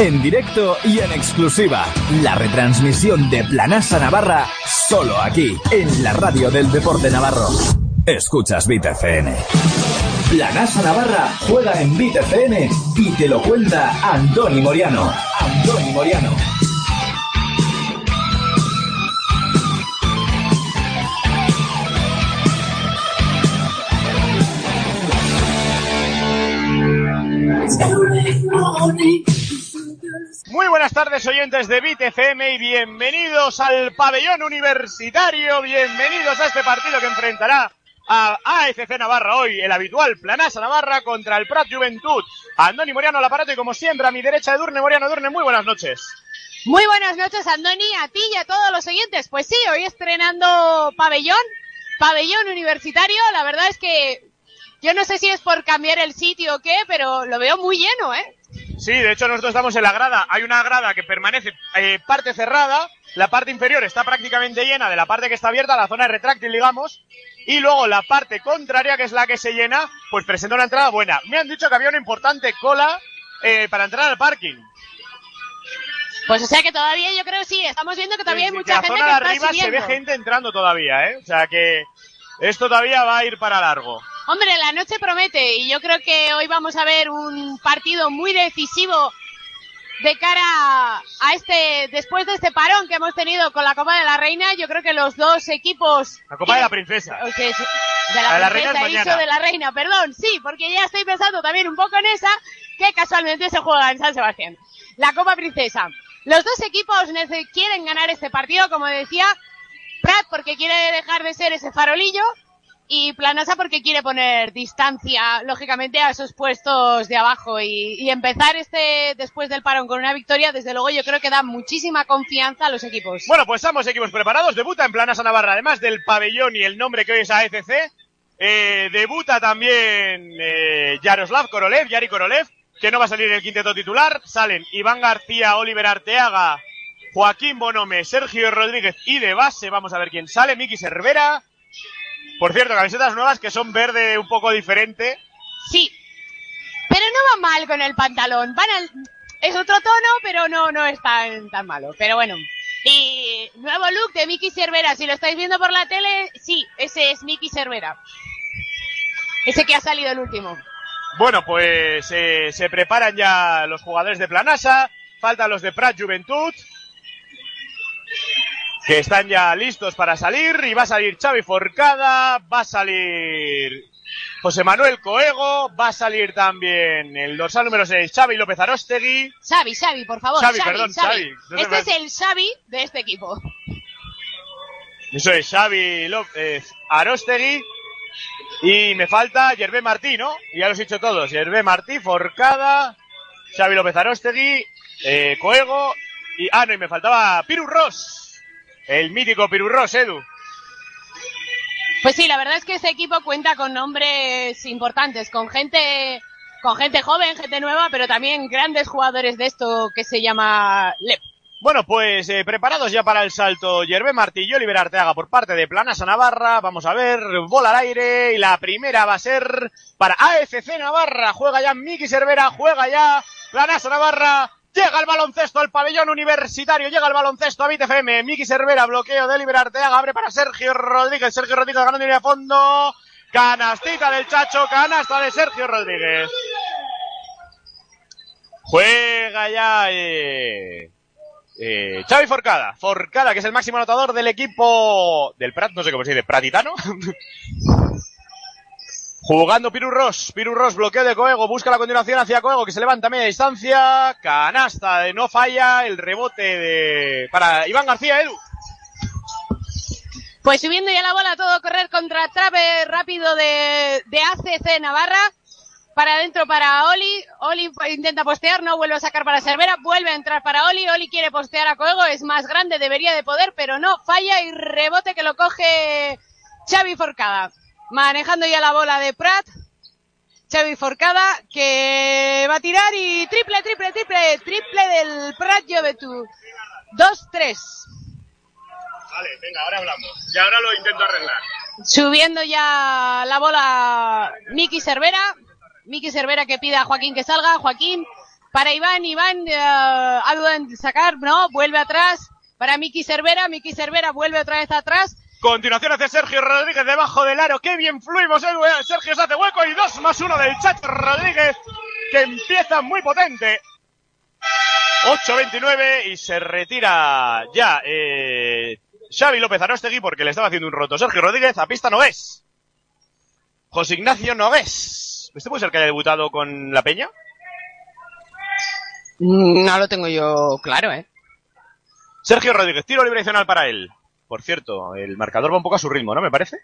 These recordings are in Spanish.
En directo y en exclusiva. La retransmisión de Planasa Navarra solo aquí, en la radio del deporte navarro. Escuchas FM. Planasa Navarra juega en FM y te lo cuenta Andoni Moriano. Andoni Moriano. Muy buenas tardes oyentes de Bit FM y bienvenidos al pabellón universitario, bienvenidos a este partido que enfrentará a AFC Navarra hoy, el habitual Planasa Navarra contra el Prat Juventud. Andoni Moriano al aparato y como siempre a mi derecha Edurne Moriano. Edurne, muy buenas noches. Muy buenas noches Andoni, a ti y a todos los oyentes. Pues sí, hoy estrenando pabellón, pabellón universitario, la verdad es que yo no sé si es por cambiar el sitio o qué, pero lo veo muy lleno, ¿eh? Sí, de hecho nosotros estamos en la grada. Hay una grada que permanece eh, parte cerrada, la parte inferior está prácticamente llena de la parte que está abierta, la zona de retráctil, digamos, y luego la parte contraria, que es la que se llena, pues presenta una entrada buena. Me han dicho que había una importante cola eh, para entrar al parking. Pues o sea que todavía yo creo sí, estamos viendo que todavía hay mucha la gente zona que de está arriba se ve gente entrando todavía, ¿eh? O sea que esto todavía va a ir para largo. Hombre, la noche promete y yo creo que hoy vamos a ver un partido muy decisivo de cara a este, después de este parón que hemos tenido con la Copa de la Reina, yo creo que los dos equipos... La Copa de la Princesa. De La la, la Reina princesa, mañana. de la reina, perdón, sí, porque ya estoy pensando también un poco en esa, que casualmente se juega en San Sebastián. La Copa Princesa. Los dos equipos quieren ganar este partido, como decía, Prat porque quiere dejar de ser ese farolillo y Planasa porque quiere poner distancia, lógicamente, a esos puestos de abajo y, y empezar este después del parón con una victoria, desde luego yo creo que da muchísima confianza a los equipos. Bueno, pues estamos equipos preparados. Debuta en Planasa Navarra, además del pabellón y el nombre que hoy es AFC. Eh, debuta también eh, Yaroslav Korolev, Yari Korolev, que no va a salir el quinteto titular. Salen Iván García, Oliver Arteaga, Joaquín Bonome, Sergio Rodríguez y de base, vamos a ver quién sale, Miki Cervera. Por cierto, camisetas nuevas que son verde un poco diferente. Sí, pero no va mal con el pantalón. Van al- Es otro tono, pero no, no es tan, tan malo. Pero bueno. Y nuevo look de Miki Cervera. Si lo estáis viendo por la tele, sí, ese es Miki Cervera. Ese que ha salido el último. Bueno, pues eh, se preparan ya los jugadores de Planasa, faltan los de Prat Juventud, que están ya listos para salir, y va a salir Xavi Forcada, va a salir José Manuel Coego, va a salir también el dorsal número 6, Xavi López Arostegui, Xavi, Xavi, por favor. Xavi, Xavi, perdón, Xavi. Xavi. No se Este me- es el Xavi de este equipo. eso es Xavi López Arostegui, y me falta Yerbe Martí, ¿no? Ya los he dicho todos, Yerbe Martí, Forcada, Xavi López Arostegui, eh, Coego, y, ah, no, y me faltaba Piru Ross, el mítico Piru Ross, Edu. Pues sí, la verdad es que este equipo cuenta con nombres importantes, con gente, con gente joven, gente nueva, pero también grandes jugadores de esto que se llama LEP. Bueno, pues eh, preparados ya para el salto Yerbe Martí y Oliver Arteaga por parte de Planasa Navarra. Vamos a ver, bola al aire y la primera va a ser para AFC Navarra. Juega ya Miki Cervera, juega ya Planasa Navarra. Llega el baloncesto al pabellón universitario, llega el baloncesto a BitFM. Miki Cervera, bloqueo de Oliver Arteaga, abre para Sergio Rodríguez. Sergio Rodríguez ganando línea de fondo. Canastita del Chacho, canasta de Sergio Rodríguez. Juega ya eh, eh, Xavi Forcada. Forcada, que es el máximo anotador del equipo del Prat, no sé cómo se dice, Pratitano. Jugando Piru Ross. Piru Ross, bloqueo de Coego, busca la continuación hacia Coego, que se levanta a media distancia. Canasta de no falla, el rebote de para Iván García, Edu. Pues subiendo ya la bola, todo correr contra trape rápido de, de ACC Navarra. Para adentro para Oli. Oli intenta postear, no vuelve a sacar para Cervera. Vuelve a entrar para Oli. Oli quiere postear a Coego. Es más grande, debería de poder, pero no. Falla y rebote que lo coge Xavi Forcada. Manejando ya la bola de Prat. Xavi Forcada que va a tirar y triple, triple, triple, triple del Prat Juventud. 2-3. Vale, venga, ahora hablamos. Y ahora lo intento arreglar. Subiendo ya la bola Miki Cervera. Miki Cervera que pide a Joaquín que salga. Joaquín para Iván, Iván eh, ha dudado en sacar, no, vuelve atrás, para Miki Cervera, Miki Cervera vuelve otra vez atrás, Continuación hace Sergio Rodríguez debajo del aro. Qué bien fluimos. eh, Sergio se hace hueco y dos más uno del Chacho Rodríguez que empieza muy potente. 8.29 y se retira ya eh, Xavi López Arostegui porque le estaba haciendo un roto. Sergio Rodríguez a pista Nogués. José Ignacio Nogués. ¿Este puede ser que haya debutado con la Peña? No lo tengo yo claro, ¿eh? Sergio Rodríguez, tiro libre adicional para él. Por cierto, el marcador va un poco a su ritmo, ¿no? Me parece.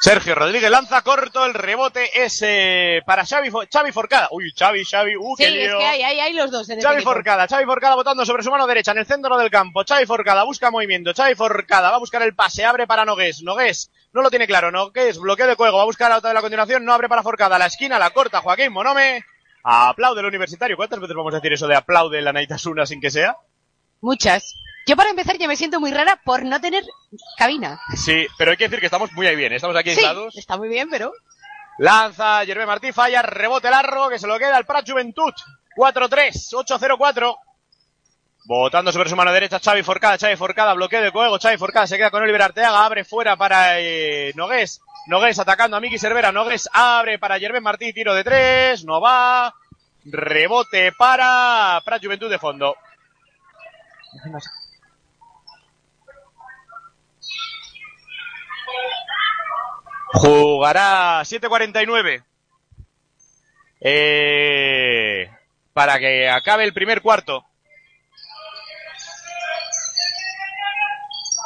Sergio Rodríguez lanza corto, el rebote es eh, para Xavi, Xavi Forcada. Uy, Xavi, Xavi, uh, Sí, qué es que hay, hay, hay los dos en Xavi. Forcada, Xavi Forcada botando sobre su mano derecha en el centro del campo. Xavi Forcada busca movimiento. Xavi Forcada va a buscar el pase, abre para Nogués. Nogués no lo tiene claro. Nogués, bloqueo de juego, va a buscar la otra de la continuación, no abre para Forcada. La esquina la corta Joaquín Monome. Aplaude el universitario. ¿Cuántas veces vamos a decir eso de aplaude la Naitasuna sin que sea? Muchas. Yo para empezar ya me siento muy rara por no tener cabina. Sí, pero hay que decir que estamos muy ahí bien. Estamos aquí Sí, aislados. está muy bien, pero... Lanza Jervé Martí, falla, rebote largo, que se lo queda el Prat Juventud. 4-3, 8-0-4. Votando sobre su mano derecha, Xavi Forcada, Xavi Forcada, bloqueo de juego, Xavi Forcada se queda con Oliver Arteaga, abre fuera para eh, Nogués. Nogués atacando a Miki Cervera, Nogués abre para Jervé Martí, tiro de tres, no va. Rebote para Prat Juventud de fondo. Jugará 7.49. Eh, para que acabe el primer cuarto.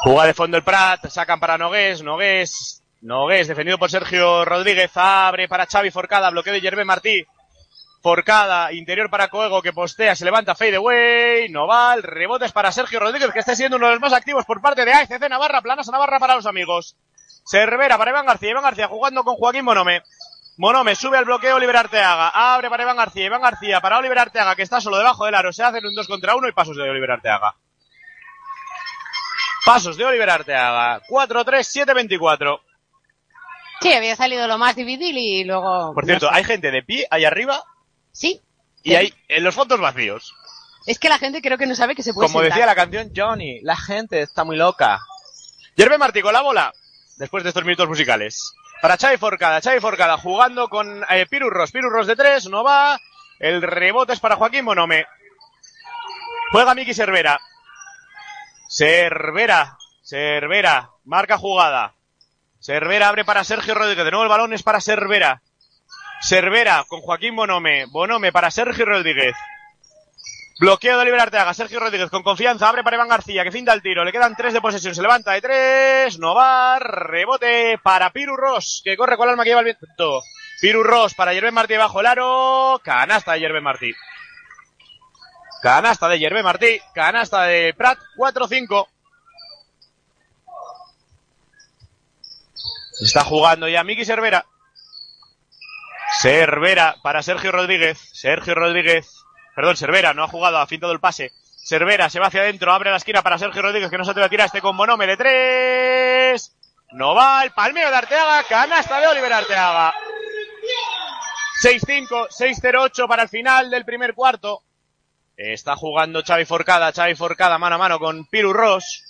Juega de fondo el Prat, sacan para Nogués, Nogués, Nogués, defendido por Sergio Rodríguez, abre para Xavi Forcada, bloqueo de Yerbe Martí. Forcada, interior para Coego que postea, se levanta fade away, no va, el rebote es para Sergio Rodríguez que está siendo uno de los más activos por parte de AFC Navarra, Planas Navarra para los amigos. Cervera para Iván García, Iván García jugando con Joaquín Monome. Monome sube al bloqueo Oliver Arteaga, abre para Iván García, Iván García para Oliver Arteaga que está solo debajo del aro, se hacen un 2 contra 1 y pasos de Oliver Arteaga. Pasos de Oliver Arteaga, 4-3, 7-24. Sí, había salido lo más difícil y luego... Por cierto, hay gente de pie ahí arriba Sí. y hay en los fondos vacíos. Es que la gente creo que no sabe que se puede Como sentar. decía la canción Johnny, la gente está muy loca. Yerbe Martí con la bola, después de estos minutos musicales. Para Xavi Forcada, Xavi Forcada jugando con eh, Pirurros, Pirurros de tres, no va. El rebote es para Joaquín Monome. Juega Miki Cervera. Cervera, Cervera, marca jugada. Cervera abre para Sergio Rodríguez, de nuevo el balón es para Cervera. Cervera con Joaquín Bonome, Bonome para Sergio Rodríguez. Bloqueo de Oliver Arteaga, Sergio Rodríguez con confianza, abre para Iván García, que finta el tiro, le quedan tres de posesión, se levanta de tres, no va, rebote para Piru Ross, que corre con el alma que lleva el viento. Piru Ross para Yerben Martí bajo el aro, canasta de Yerben Martí. Canasta de Yerben Martí, canasta de Prat, 4-5. Está jugando ya Miki Cervera. Cervera para Sergio Rodríguez. Sergio Rodríguez. Perdón, Cervera no ha jugado, ha fintado el pase. Cervera se va hacia adentro, abre la esquina para Sergio Rodríguez que no se atreve a tirar este con Bonome de tres. No va el palmeo de Arteaga, canasta de Oliver Arteaga. 6-5, 6-0-8 para el final del primer cuarto. Está jugando Xavi Forcada, Xavi Forcada mano a mano con Piru Ross.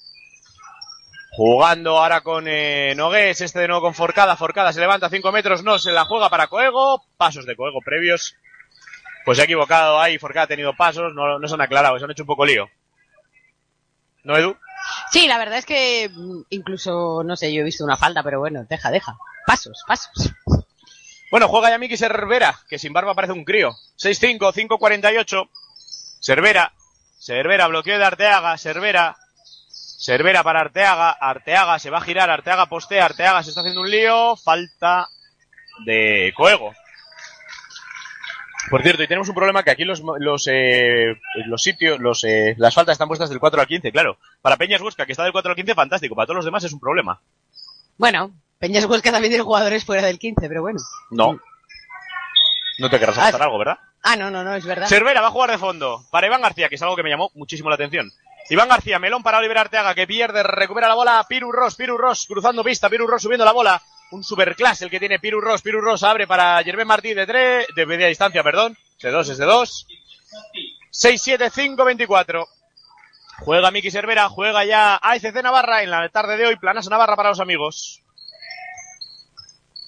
Jugando ahora con eh, Nogués, este de nuevo con Forcada. Forcada se levanta 5 metros, no se la juega para Coego. Pasos de Coego previos. Pues se ha equivocado ahí, Forcada ha tenido pasos, no, no se han aclarado, se han hecho un poco lío. ¿No, Edu? Sí, la verdad es que mm, incluso, no sé, yo he visto una falta, pero bueno, deja, deja. Pasos, pasos. Bueno, juega ya Miki Cervera, que sin barba parece un crío. 6-5, 5-48. Cervera, Cervera, bloqueo de Arteaga, Cervera, Cervera para Arteaga, Arteaga se va a girar, Arteaga postea, Arteaga se está haciendo un lío, falta de Coego. Por cierto, y tenemos un problema que aquí los, los, eh, los sitios, los, eh, las faltas están puestas del 4 al 15, claro. Para Peñas Busca, que está del 4 al 15, fantástico. Para todos los demás es un problema. Bueno, Peñas Huesca también tiene jugadores fuera del 15, pero bueno. No. No te querrás Ah, apostar algo, ¿verdad? Ah, no, no, no, es verdad. Cervera va a jugar de fondo para Iván García, que es algo que me llamó muchísimo la atención. Iván García, melón para Oliver Arteaga, que pierde, recupera la bola. Piru Ross, Piru Ross, cruzando pista, Piru Ross subiendo la bola. Un superclass el que tiene Piru Ross. Piru Ross abre para Gervais Martí de tres, de media distancia, perdón. Ese 2 es de 2. 6-7-5-24. Juega Miki Cervera, juega ya ACC Navarra en la tarde de hoy. Planas Navarra para los amigos.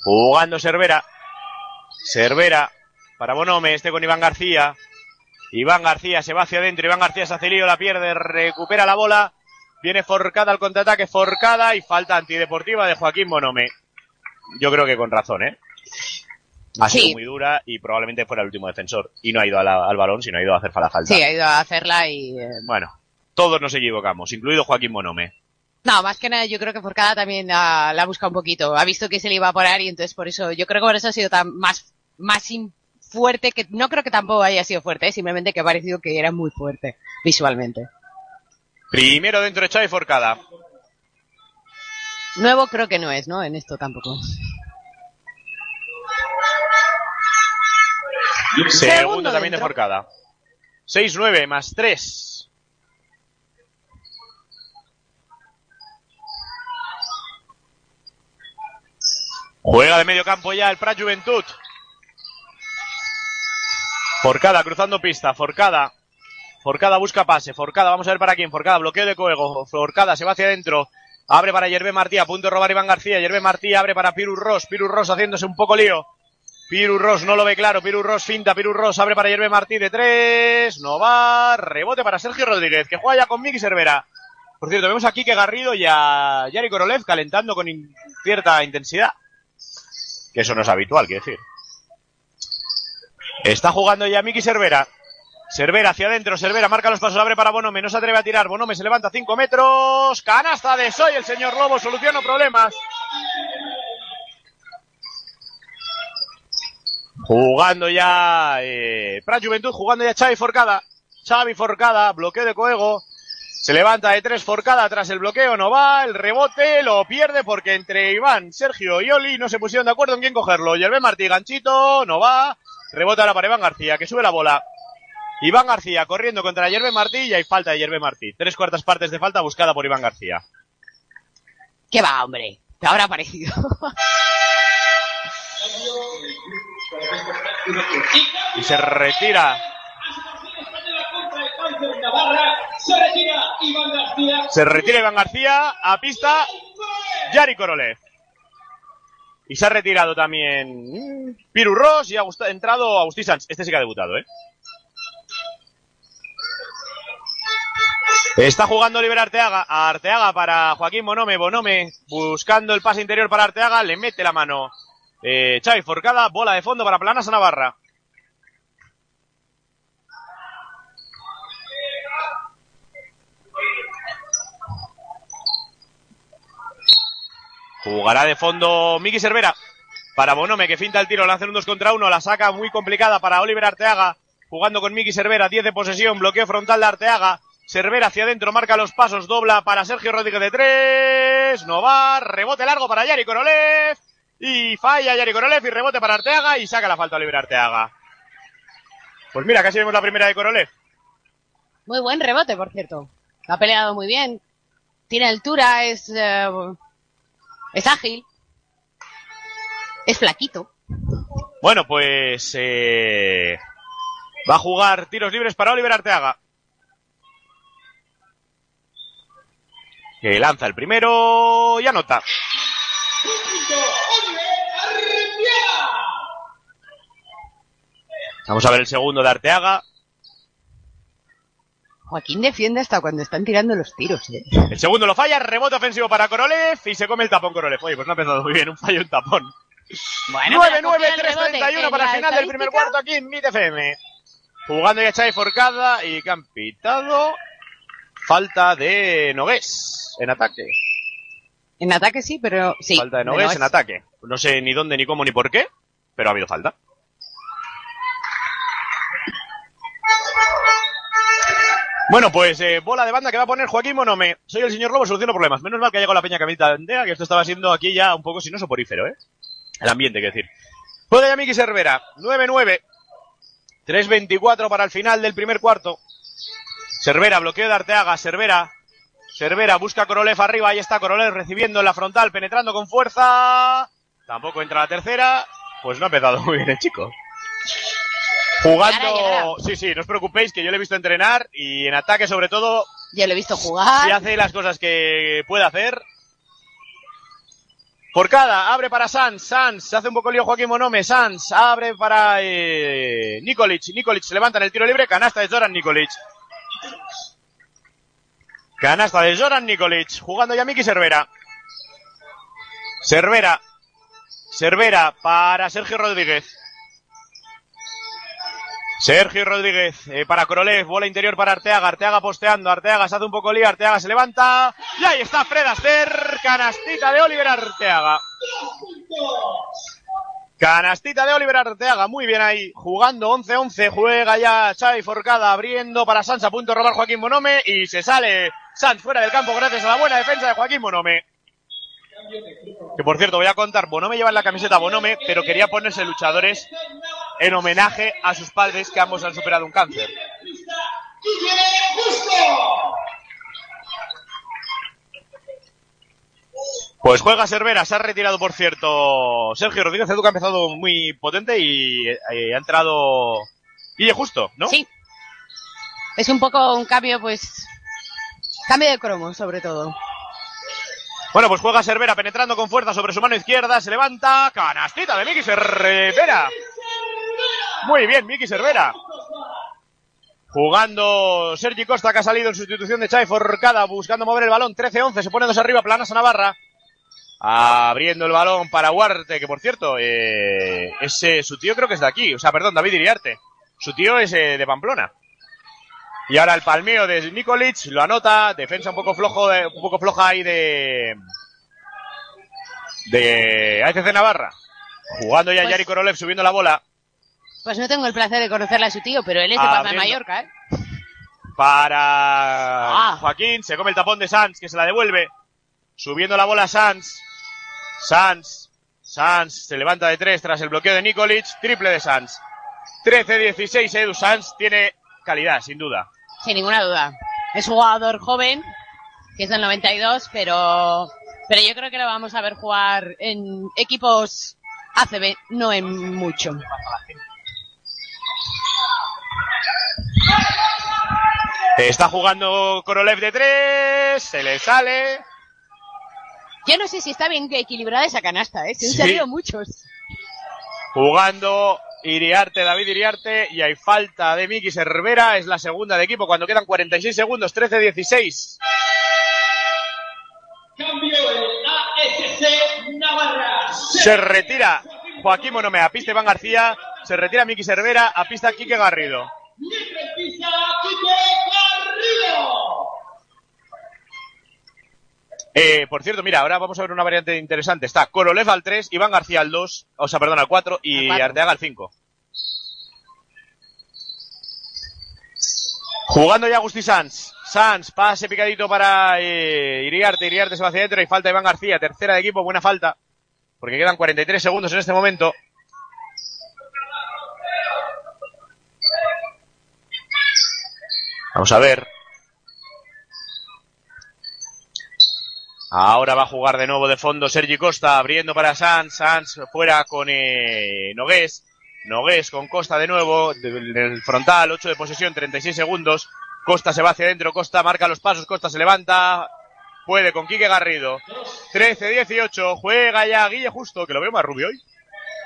Jugando Cervera. Cervera para Bonome, este con Iván García. Iván García se va hacia adentro, Iván García se hace la pierde, recupera la bola. Viene forcada al contraataque, forcada y falta antideportiva de Joaquín Bonome. Yo creo que con razón, ¿eh? Ha Sí. sido muy dura y probablemente fuera el último defensor. Y no ha ido la- al balón, sino ha ido a hacer la falta. Sí, ha ido a hacerla y... eh, Bueno, todos nos equivocamos, incluido Joaquín Bonome. No, más que nada yo creo que Forcada también la, la busca un poquito. Ha visto que se le iba a poner y entonces por eso, yo creo que por eso ha sido tan más, más fuerte que, no creo que tampoco haya sido fuerte, ¿eh? simplemente que ha parecido que era muy fuerte visualmente. Primero dentro de Xavi Forcada. Nuevo creo que no es, ¿no? En esto tampoco. Segundo también de. Forcada. 6-9 más 3. Juega de medio campo ya el Prat Juventud. Forcada cruzando pista. Forcada. Forcada busca pase. Forcada, vamos a ver para quién. Forcada, bloqueo de Coego. Forcada se va hacia adentro. Abre para Yerbe Martí, a punto de robar Iván García. Yerbe Martí abre para Piru Ross. Piru Ross haciéndose un poco lío. Piru Ross no lo ve claro. Piru Ross finta. Piru Ross abre para Yerbe Martí de tres. No va. Rebote para Sergio Rodríguez, que juega ya con Miki Cervera. Por cierto, vemos aquí que Garrido y a Yari Korolev calentando con cierta intensidad. Que eso no es habitual, quiero decir. Está jugando ya Miki Cervera. Cervera hacia adentro, Cervera marca los pasos, abre para Bonome, no se atreve a tirar, Bonome se levanta 5 metros, canasta de Soy, el señor Lobo, soluciona problemas. Jugando ya eh, Prat Juventud, jugando ya Xavi Forcada. Xavi Forcada, bloqueo de Coego. Se levanta de tres Forcada tras el bloqueo, no va, el rebote lo pierde porque entre Iván, Sergio y Oli no se pusieron de acuerdo en quién cogerlo. Yerbe Martí, ganchito, no va. Rebota ahora para Iván García, que sube la bola. Iván García corriendo contra Yerbe Martí y hay falta de Yerbe Martí. Tres cuartas partes de falta buscada por Iván García. ¿Qué va, hombre? Te habrá parecido. Y se retira. Se retira Iván García. Se retira Iván García a pista Yari Korolev. Y se ha retirado también Piru Ross y ha entrado Agustín Sanz. Este sí que ha debutado, ¿eh? Está jugando Oliver Arteaga. A Arteaga para Joaquín Bonome. Bonome buscando el pase interior para Arteaga. Le mete la mano. Eh, Forcada. Bola de fondo para Planasa Navarra. Jugará de fondo Miki Cervera. Para Bonome que finta el tiro, lanza un 2 contra 1, la saca muy complicada para Oliver Arteaga. Jugando con Miki Cervera, 10 de posesión, bloqueo frontal de Arteaga. Cervera hacia adentro, marca los pasos, dobla para Sergio Rodríguez de 3. No va, rebote largo para Yari Korolev. Y falla Yari Korolev y rebote para Arteaga y saca la falta Oliver Arteaga. Pues mira, casi vemos la primera de Korolev. Muy buen rebote, por cierto. Ha peleado muy bien. Tiene altura, es, eh, es ágil. Es flaquito. Bueno, pues eh, va a jugar tiros libres para Oliver Arteaga. Que lanza el primero y anota. Vamos a ver el segundo de Arteaga. Joaquín defiende hasta cuando están tirando los tiros, eh. El segundo lo falla, rebote ofensivo para Korolev y se come el tapón Korolev. Oye, pues no ha empezado muy bien, un fallo, un tapón. Bueno, 9-9, pero cogió el rebote 3-31 en para el final del primer cuarto aquí en MIT FM. Jugando ya Xavi Forcada y que han pitado falta de Nogués en ataque. En ataque sí, pero sí. falta de de Nogués en ataque. No sé ni dónde, ni cómo, ni por qué, pero ha habido falta. Bueno, pues eh, bola de banda que va a poner Joaquín Monome. Soy el señor Lobo, soluciono problemas. Menos mal que ha llegado la peña Camita Andea, que esto estaba siendo aquí ya un poco, si no soporífero, ¿eh? El ambiente, quiero decir. Juega ya Miki Cervera. 9-9. 3-24 para el final del primer cuarto. Cervera, bloqueo de Arteaga. Cervera. Cervera busca a Korolev arriba. Ahí está Korolev recibiendo en la frontal, penetrando con fuerza. Tampoco entra la tercera. Pues no ha empezado muy bien el chico. Jugando, sí, sí, no os preocupéis que yo le he visto entrenar y en ataque sobre todo, Yo lo he visto jugar. si hace las cosas que puede hacer. Porcada, abre para Sanz, Sanz, se hace un poco lío Joaquín Monome, Sanz, abre para eh, Nikolic, Nikolic se levanta en el tiro libre, canasta de Zoran Nikolic. Canasta de Zoran Nikolic, jugando ya Miki Cervera. Cervera, Cervera para Sergio Rodríguez. Sergio Rodríguez eh, para Korolev, bola interior para Arteaga, Arteaga posteando, Arteaga se hace un poco lío, Arteaga se levanta y ahí está Fred Astaire, canastita de Oliver Arteaga. Canastita de Oliver Arteaga, muy bien ahí, jugando 11-11, juega ya Xavi Forcada abriendo para Sanz, a punto de robar Joaquín Bonome y se sale Sanz fuera del campo gracias a la buena defensa de Joaquín Bonome. Que por cierto, voy a contar, Bonome lleva en la camiseta Bonome, pero quería ponerse luchadores en homenaje a sus padres que ambos han superado un cáncer. Pues juega Cervera, se ha retirado por cierto Sergio Rodríguez Edu que ha empezado muy potente y eh, ha entrado Guille Justo, ¿no? Sí. Es un poco un cambio, pues. Cambio de cromo, sobre todo. Bueno, pues juega Cervera penetrando con fuerza sobre su mano izquierda, se levanta, canastita de Miki Cervera. Muy bien, Miki Cervera. Jugando Sergi Costa, que ha salido en sustitución de Chai Forcada, buscando mover el balón. 13-11, se pone dos arriba, Planas a Navarra. Abriendo el balón para Huarte, que por cierto, eh, ese, su tío creo que es de aquí. O sea, perdón, David Iriarte. Su tío es eh, de Pamplona. Y ahora el palmeo de Nikolic, lo anota, defensa un poco flojo, de- un poco floja ahí de, de AFC Navarra. Jugando ya Pues- Yari Korolev subiendo la bola. Pues no tengo el placer de conocerle a su tío, pero él es de Palma de. Mallorca, ¿eh? para Ah. Joaquín, se come el tapón de Sanz, que se la devuelve. Subiendo la bola Sanz. Sanz. Sanz se levanta de tres tras el bloqueo de Nikolic. Triple de Sanz. 13-16, Edu Sanz tiene calidad, sin duda. Sin ninguna duda. Es un jugador joven, que es del 92, pero, pero yo creo que lo vamos a ver jugar en equipos ACB, no en mucho. Está jugando Korolev de tres, se le sale. Yo no sé si está bien equilibrada esa canasta, ¿eh? Se han Sí. salido muchos. Jugando Iriarte, David Iriarte, y hay falta de Miki Cervera, es la segunda de equipo cuando quedan 46 segundos, 13-16. Cambio en ASC Navarra. Se retira Joaquín Monome a pista Iván García, se retira Miki Cervera a pista Quique Garrido. Libre pista, Quique Garrido. Eh, por cierto, mira, ahora vamos a ver una variante interesante. Está Korolev al 3, Iván García al 2, o sea, perdón, al 4 y Al cuatro. Arteaga al 5. Jugando ya Agustí Sanz. Sanz, pase picadito para eh, Iriarte. Iriarte se va hacia adentro y falta Iván García. Tercera de equipo, buena falta. Porque quedan 43 segundos en este momento. Vamos a ver. Ahora va a jugar de nuevo de fondo Sergi Costa, abriendo para Sanz, Sanz fuera con eh, Nogués, Nogués con Costa de nuevo, del del frontal, 8 de posesión, 36 segundos, Costa se va hacia adentro, Costa marca los pasos, Costa se levanta, puede con Quique Garrido, 13-18, juega ya Guille Justo, que lo veo más rubio hoy,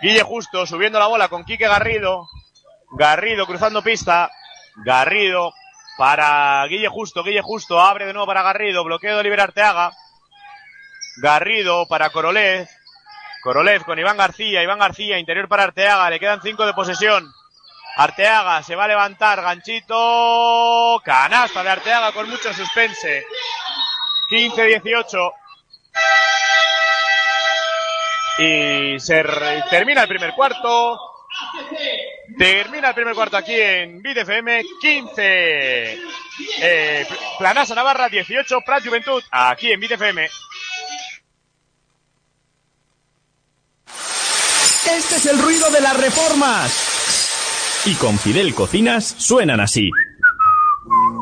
Guille Justo subiendo la bola con Quique Garrido, Garrido cruzando pista, Garrido para Guille Justo, Guille Justo abre de nuevo para Garrido, bloqueo de Oliver Arteaga, Garrido para Korolev. Korolev con Iván García. Iván García, interior para Arteaga. Le quedan cinco de posesión. Arteaga se va a levantar. Ganchito. Canasta de Arteaga con mucho suspense. 15-18. Y se termina el primer cuarto. Termina el primer cuarto aquí en BitFM. 15. Eh, Planasa Navarra 18. Prat Juventud aquí en BitFM. Este es el ruido de las reformas. Y con Fidel Cocinas suenan así.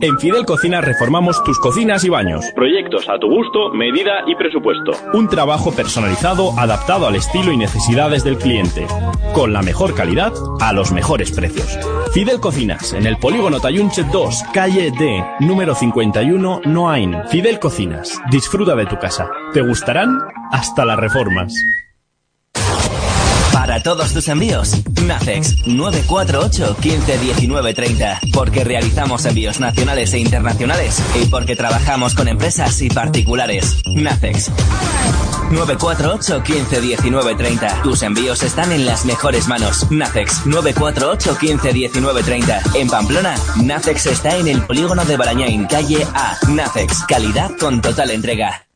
En Fidel Cocinas reformamos tus cocinas y baños. Proyectos a tu gusto, medida y presupuesto. Un trabajo personalizado adaptado al estilo y necesidades del cliente. Con la mejor calidad a los mejores precios. Fidel Cocinas, en el Polígono Tayunche 2, calle D, número 51, Noain. Fidel Cocinas, disfruta de tu casa. ¿Te gustarán? Hasta las reformas. Todos tus envíos, Nacex 948 15 19 30. Porque realizamos envíos nacionales e internacionales y porque trabajamos con empresas y particulares. Nacex 948 15 19 30. Tus envíos están en las mejores manos. Nacex 948 15 19 30. En Pamplona, Nacex está en el polígono de Barañain, calle A. Nacex, calidad con total entrega.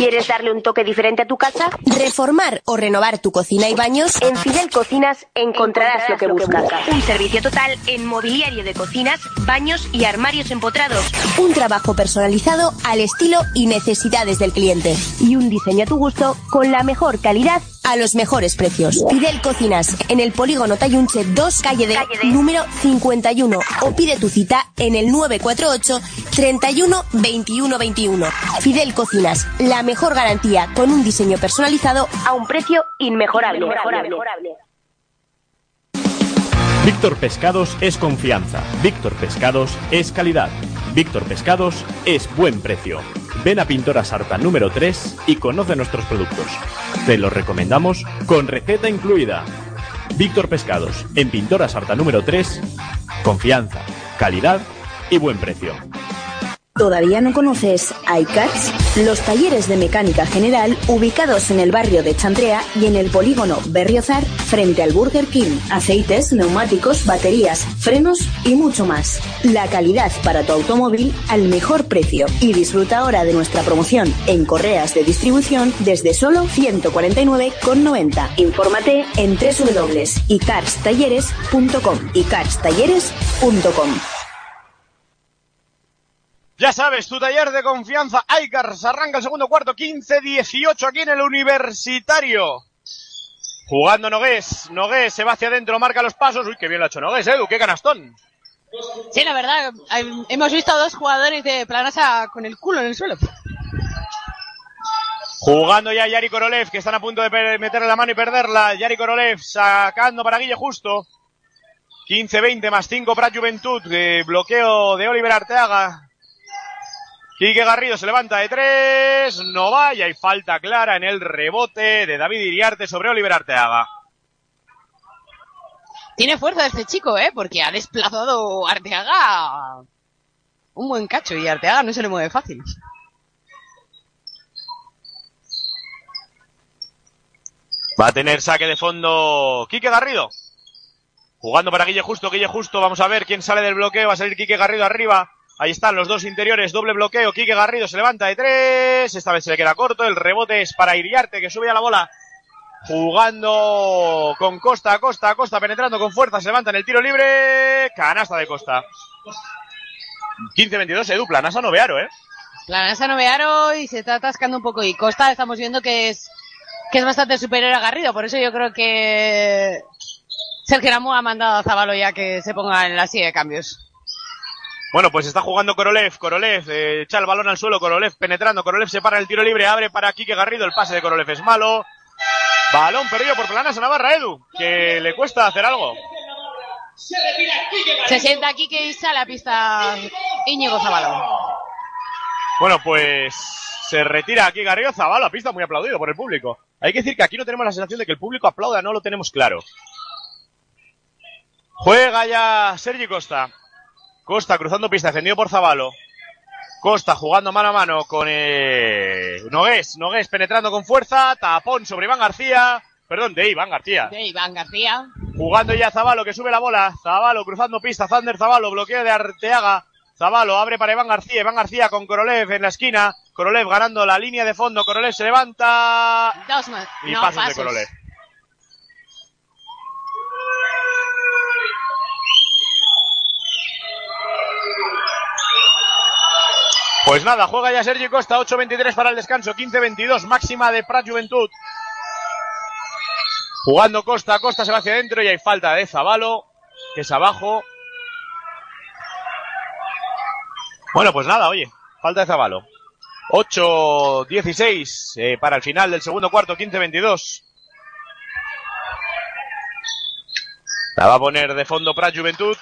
¿Quieres darle un toque diferente a tu casa? ¿Reformar o renovar tu cocina y baños? En Fidel Cocinas encontrarás, lo que buscas. Un servicio total en mobiliario de cocinas, baños y armarios empotrados. Un trabajo personalizado al estilo y necesidades del cliente. Y un diseño a tu gusto con la mejor calidad a los mejores precios. Fidel Cocinas en el Polígono Tayunche 2, calle de, número 51 o pide tu cita en el 948 31 21 21. Fidel Cocinas, la mejor garantía con un diseño personalizado a un precio inmejorable. Víctor Pescados es confianza. Víctor Pescados es calidad. Víctor Pescados es buen precio. Ven a Pintora Sarta número 3 y conoce nuestros productos. Te los recomendamos con receta incluida. Víctor Pescados, en Pintora Sarta número 3, confianza, calidad y buen precio. ¿Todavía no conoces iCars? Los talleres de mecánica general ubicados en el barrio de Chantrea y en el polígono Berriozar frente al Burger King. Aceites, neumáticos, baterías, frenos y mucho más. La calidad para tu automóvil al mejor precio. Y disfruta ahora de nuestra promoción en correas de distribución desde solo 149,90. Infórmate en www.icarstalleres.com. icarstalleres.com. Ya sabes, tu taller de confianza, Icars, arranca el segundo cuarto, 15-18 aquí en el Universitario. Jugando Nogués, Nogués se va hacia adentro, marca los pasos. Uy, qué bien lo ha hecho Nogués, Edu, qué canastón. Sí, la verdad, hemos visto a dos jugadores de Planasa con el culo en el suelo. Jugando ya Yari Korolev, que están a punto de meterle la mano y perderla. Yari Korolev sacando para Guille Justo. 15-20 más 5 para Juventud. De bloqueo de Oliver Arteaga. Quique Garrido se levanta de tres, no va y falta clara en el rebote de David Iriarte sobre Oliver Arteaga. Tiene fuerza este chico, ¿eh? Porque ha desplazado Arteaga un buen cacho y Arteaga no se le mueve fácil. Va a tener saque de fondo Quique Garrido. Jugando para Guille Justo, Guille Justo, vamos a ver quién sale del bloqueo, va a salir Quique Garrido arriba. Ahí están los dos interiores, doble bloqueo. Quique Garrido se levanta de tres. Esta vez se le queda corto. El rebote es para Iriarte, que sube a la bola. Jugando con Costa, Costa, Costa, penetrando con fuerza. Se levanta en el tiro libre. Canasta de Costa. 15-22, Edu, Planasa Novearo, ¿eh? Planasa Novearo y se está atascando un poco. Y Costa estamos viendo que es, que es bastante superior a Garrido. Por eso yo creo que Sergio Ramo ha mandado a Zabalo ya que se ponga en la silla de cambios. Bueno, pues está jugando Korolev, Korolev, eh, echa el balón al suelo, Korolev penetrando, Korolev se para el tiro libre, abre para Quique Garrido, el pase de Korolev es malo. Balón perdido por Planas a Navarra, Edu, que le cuesta hacer algo. Se sienta aquí que y sale a pista Íñigo Zabalo. Bueno, pues se retira aquí Garrido Zabalo a pista, muy aplaudido por el público. Hay que decir que aquí no tenemos la sensación de que el público aplauda, no lo tenemos claro. Juega ya Sergi Costa. Costa cruzando pista, defendido por Zavalo. Costa jugando mano a mano con eh, Nogués. Nogués penetrando con fuerza. Tapón sobre Iván García. Perdón, de Iván García. De Iván García. Jugando ya Zavalo que sube la bola. Zavalo cruzando pista. Zander Zavalo. Bloqueo de Arteaga. Zavalo abre para Iván García. Iván García con Korolev en la esquina. Korolev ganando la línea de fondo. Korolev se levanta. Dos más. Y no, pasos, pasos. de Korolev. Pues nada, juega ya Sergio Costa, 8-23 para el descanso, 15-22, máxima de Prat Juventud. Jugando Costa, Costa se va hacia adentro y hay falta de Zabalo, que es abajo. Bueno, pues nada, oye, falta de Zabalo. 8-16 eh, para el final del segundo cuarto, 15-22. La va a poner de fondo Prat Juventud.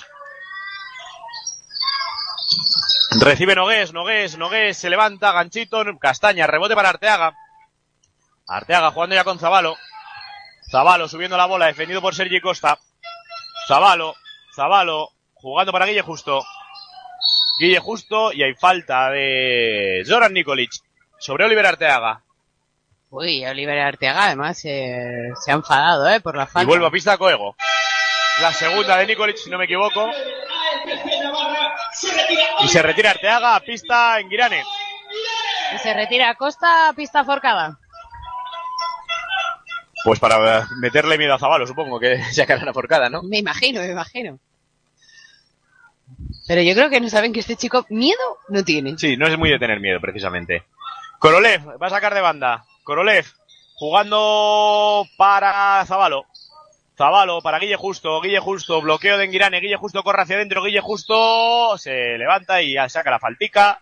Recibe Nogués, Nogués, Nogués, se levanta, ganchito, Castaña, rebote para Arteaga. Arteaga jugando ya con Zabalo. Zabalo subiendo la bola, defendido por Sergi Costa. Zabalo, Zabalo, jugando para Guille Justo. Guille Justo y hay falta de Zoran Nikolic sobre Oliver Arteaga. Uy, Oliver Arteaga además eh, se ha enfadado, ¿eh? Por la falta. Y vuelve a pista a Coego. La segunda de Nikolic, si no me equivoco. Y se retira Arteaga a pista en Girane. Y se retira a Costa a pista forcada. Pues para meterle miedo a Zabalo, supongo que sacará una forcada, ¿no? Me imagino, me imagino. Pero yo creo que no saben que este chico miedo no tiene. Sí, no es muy de tener miedo, precisamente. Korolev va a sacar de banda. Korolev jugando para Zabalo. Zabalo para Guille Justo. Guille Justo, bloqueo de Enguirane. Guille Justo corre hacia adentro. Guille Justo se levanta y saca la faltica.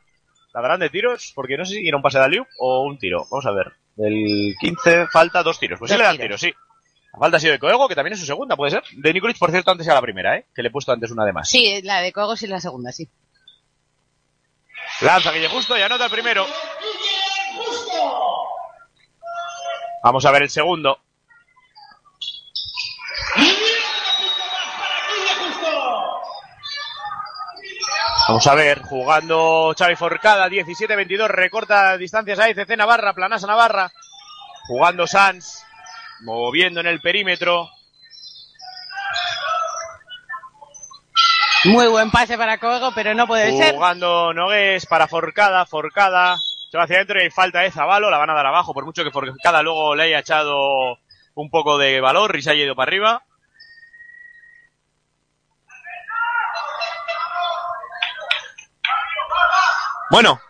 La darán de tiros, porque no sé si era un pase de Aliu o un tiro. Vamos a ver. Del 15 falta dos tiros. Pues sí le dan tiros. sí. La falta ha sido de Coego, que también es su segunda, puede ser. De Nikolic, por cierto, antes era la primera, ¿eh? Que le he puesto antes una de más. Sí, la de Cogos y la segunda, sí. Lanza Guille Justo y anota el primero. Vamos a ver el segundo. Vamos a ver, jugando Xavi Forcada, 17-22, recorta distancias a ICC Navarra, Planasa Navarra. Jugando Sans, moviendo en el perímetro. Muy buen pase para Coego, pero no puede ser. Jugando Nogués para Forcada, Forcada. Se va hacia adentro y hay falta de Zabalo, la van a dar abajo, por mucho que Forcada luego le haya echado un poco de valor y se haya ido para arriba. Bueno,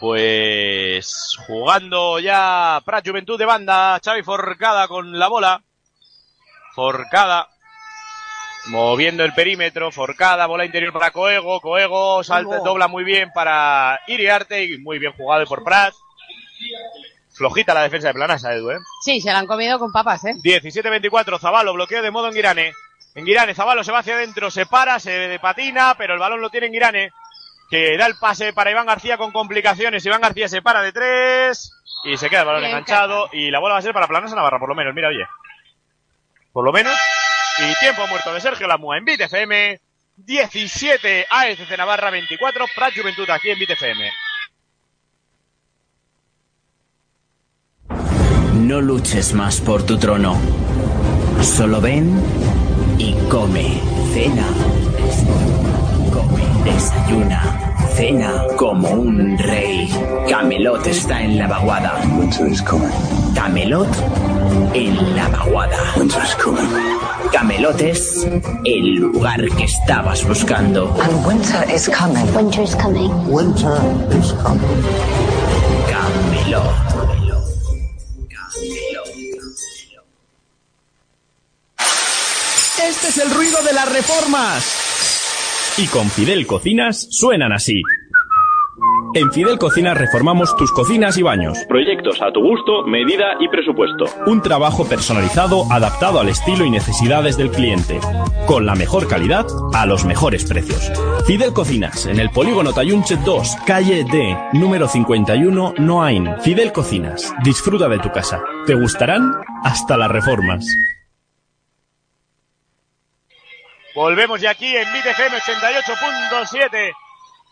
pues jugando ya Prat Juventud de banda, Xavi Forcada con la bola. Forcada moviendo el perímetro, Forcada, bola interior para Coego, Coego salta, dobla muy bien para Iriarte y muy bien jugado por Prat. Flojita la defensa de Planasa, Edu, ¿eh? Sí, se la han comido con papas, ¿eh? 17-24, Zabalo, bloqueo de modo en Girane. En Girane, Zabalo se va hacia adentro, se para, se patina, pero el balón lo tiene en Girane. Que da el pase para Iván García con complicaciones. Iván García se para de tres y se queda el balón Bien, enganchado. Y la bola va a ser para Planasa Navarra, por lo menos, mira, oye. Por lo menos. Y tiempo muerto de Sergio Lamua en BitFM. 17 ASC Navarra 24, Prat Juventud aquí en BitFM. No luches más por tu trono. Solo ven y come. Cena. Desayuna. Cena como un rey. Camelot está en la vaguada. Camelot en la vaguada. Camelot es el lugar que estabas buscando. And winter is coming. Winter is coming. Winter is coming. Camelot. Este es el ruido de las reformas. Y con Fidel Cocinas suenan así. En Fidel Cocinas reformamos tus cocinas y baños. Proyectos a tu gusto, medida y presupuesto. Un trabajo personalizado adaptado al estilo y necesidades del cliente. Con la mejor calidad a los mejores precios. Fidel Cocinas, en el Polígono Tayunche 2, calle D, número 51, Noain. Fidel Cocinas, disfruta de tu casa. Te gustarán hasta las reformas. Volvemos ya aquí en BitFM 88.7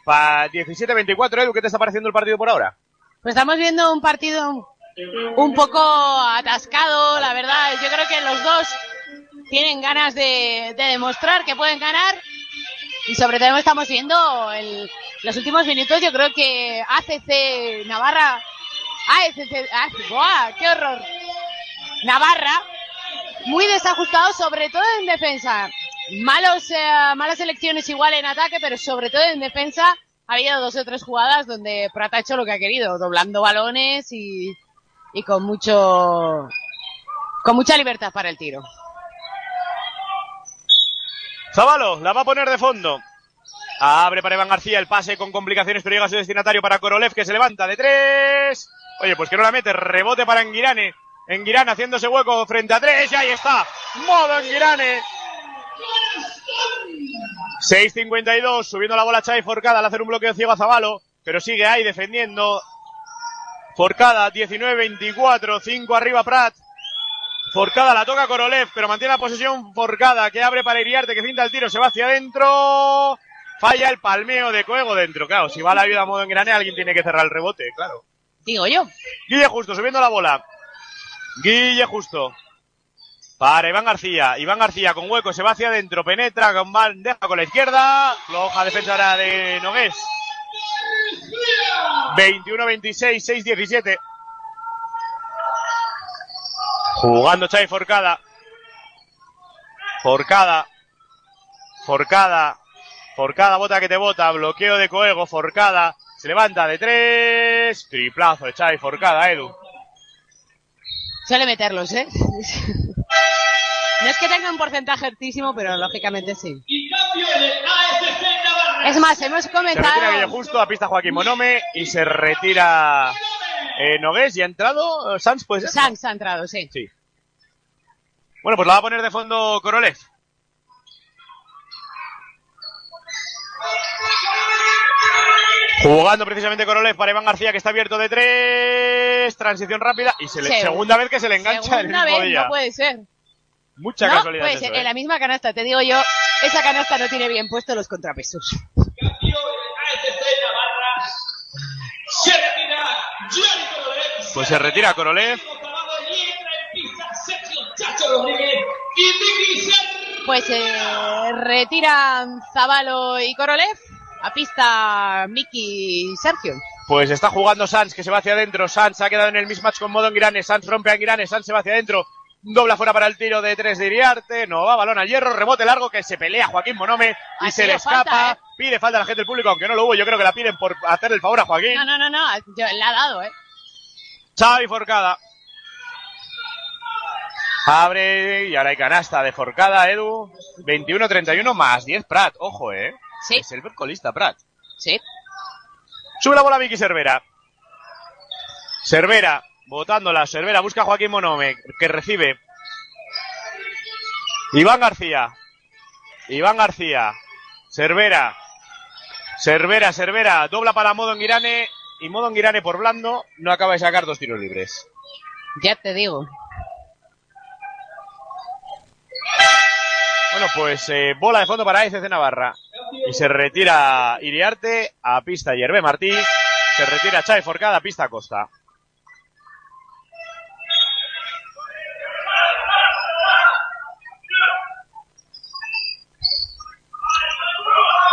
para 17-24. Edu, ¿qué te está pareciendo el partido por ahora? Pues estamos viendo un partido un poco atascado, la verdad. Yo creo que los dos tienen ganas de, de demostrar que pueden ganar. Y sobre todo estamos viendo el, los últimos minutos. Yo creo que ACC Navarra. ACC. ah, ¡Buah! ¡Qué horror! Navarra. Muy desajustado, sobre todo en defensa. Malos, eh, malas elecciones igual en ataque, pero sobre todo en defensa ha habido dos o tres jugadas donde Prat ha hecho lo que ha querido, doblando balones y, y con mucho, con mucha libertad para el tiro. Zabalo, la va a poner de fondo. Abre para Iván García el pase con complicaciones, pero llega a su destinatario para Korolev que se levanta de tres. Oye, pues que no la mete. Rebote para Enguirane. Enguirane haciéndose hueco frente a tres. Y ahí está. Modo Enguirane. 6.52. Subiendo la bola Chai Forcada al hacer un bloqueo ciego a Zabalo. Pero sigue ahí defendiendo. Forcada 19-24. 5 arriba Prat. Forcada la toca Korolev, pero mantiene la posesión Forcada, que abre para Iriarte, que cinta el tiro, se va hacia adentro. Falla el palmeo de Coego dentro. Claro, si va la ayuda a modo engrane, alguien tiene que cerrar el rebote, claro. Digo yo. Guille Justo subiendo la bola. Guille Justo. Para Iván García. Iván García con hueco, se va hacia adentro, penetra con bandeja con la izquierda. Floja defensa ahora de Nogués. 21-26, 6-17. Jugando Chai Forcada. Forcada. Forcada. Forcada, bota que te bota. Bloqueo de Coego. Forcada. Se levanta de tres. Triplazo de Chai Forcada, Edu. Suele meterlos, ¿eh? No es que tenga un porcentaje altísimo, pero lógicamente sí. Es más, hemos Se retira justo a pista Joaquín Monome y se retira eh, Nogués y ha entrado eh, Sanz, pues. Sanz ha entrado, sí. Sí. Bueno, pues la va a poner de fondo Korolev. Jugando precisamente Korolev para Iván García que está abierto de tres. Transición rápida y se le- Seg- segunda vez que se le engancha en el mismo vez, día. no puede ser. Mucha no casualidad. puede eso, ser. ¿eh? En la misma canasta, te digo yo, esa canasta no tiene bien puestos los contrapesos. Navarra. Se retira Korolev. Pues se. Pues eh, retiran Zabalo y Korolev. A pista Miki Sergio. Pues está jugando Sanz, que se va hacia adentro. Sanz ha quedado en el mismatch con modo Enguirane. Sanz rompe a Enguirane. Sanz se va hacia adentro. Dobla fuera para el tiro de tres de Iriarte. No va, balón al hierro. Rebote largo que se pelea Joaquín Monome. Y se le escapa. falta, ¿eh? Pide falta a la gente del público, aunque no lo hubo. Yo creo que la piden por hacerle el favor a Joaquín. No, no, no, no. Yo, la ha dado, ¿eh? Xavi Forcada. Abre y ahora hay canasta de Forcada, Edu. 21-31 más 10 Prat. Ojo, eh. Sí. Es el colista Prat. Sí. Sube la bola Vicky Cervera. Cervera, botándola. Cervera busca a Joaquín Monome, que recibe. Iván García. Iván García. Cervera. Cervera, Cervera. Dobla para Modo Enguirane. Y Modo Enguirane por blando no acaba de sacar dos tiros libres. Ya te digo. Bueno, pues eh, bola de fondo para ECC Navarra. Y se retira Iriarte a pista Yerbe Martí. Se retira Chai Forcada a pista Costa.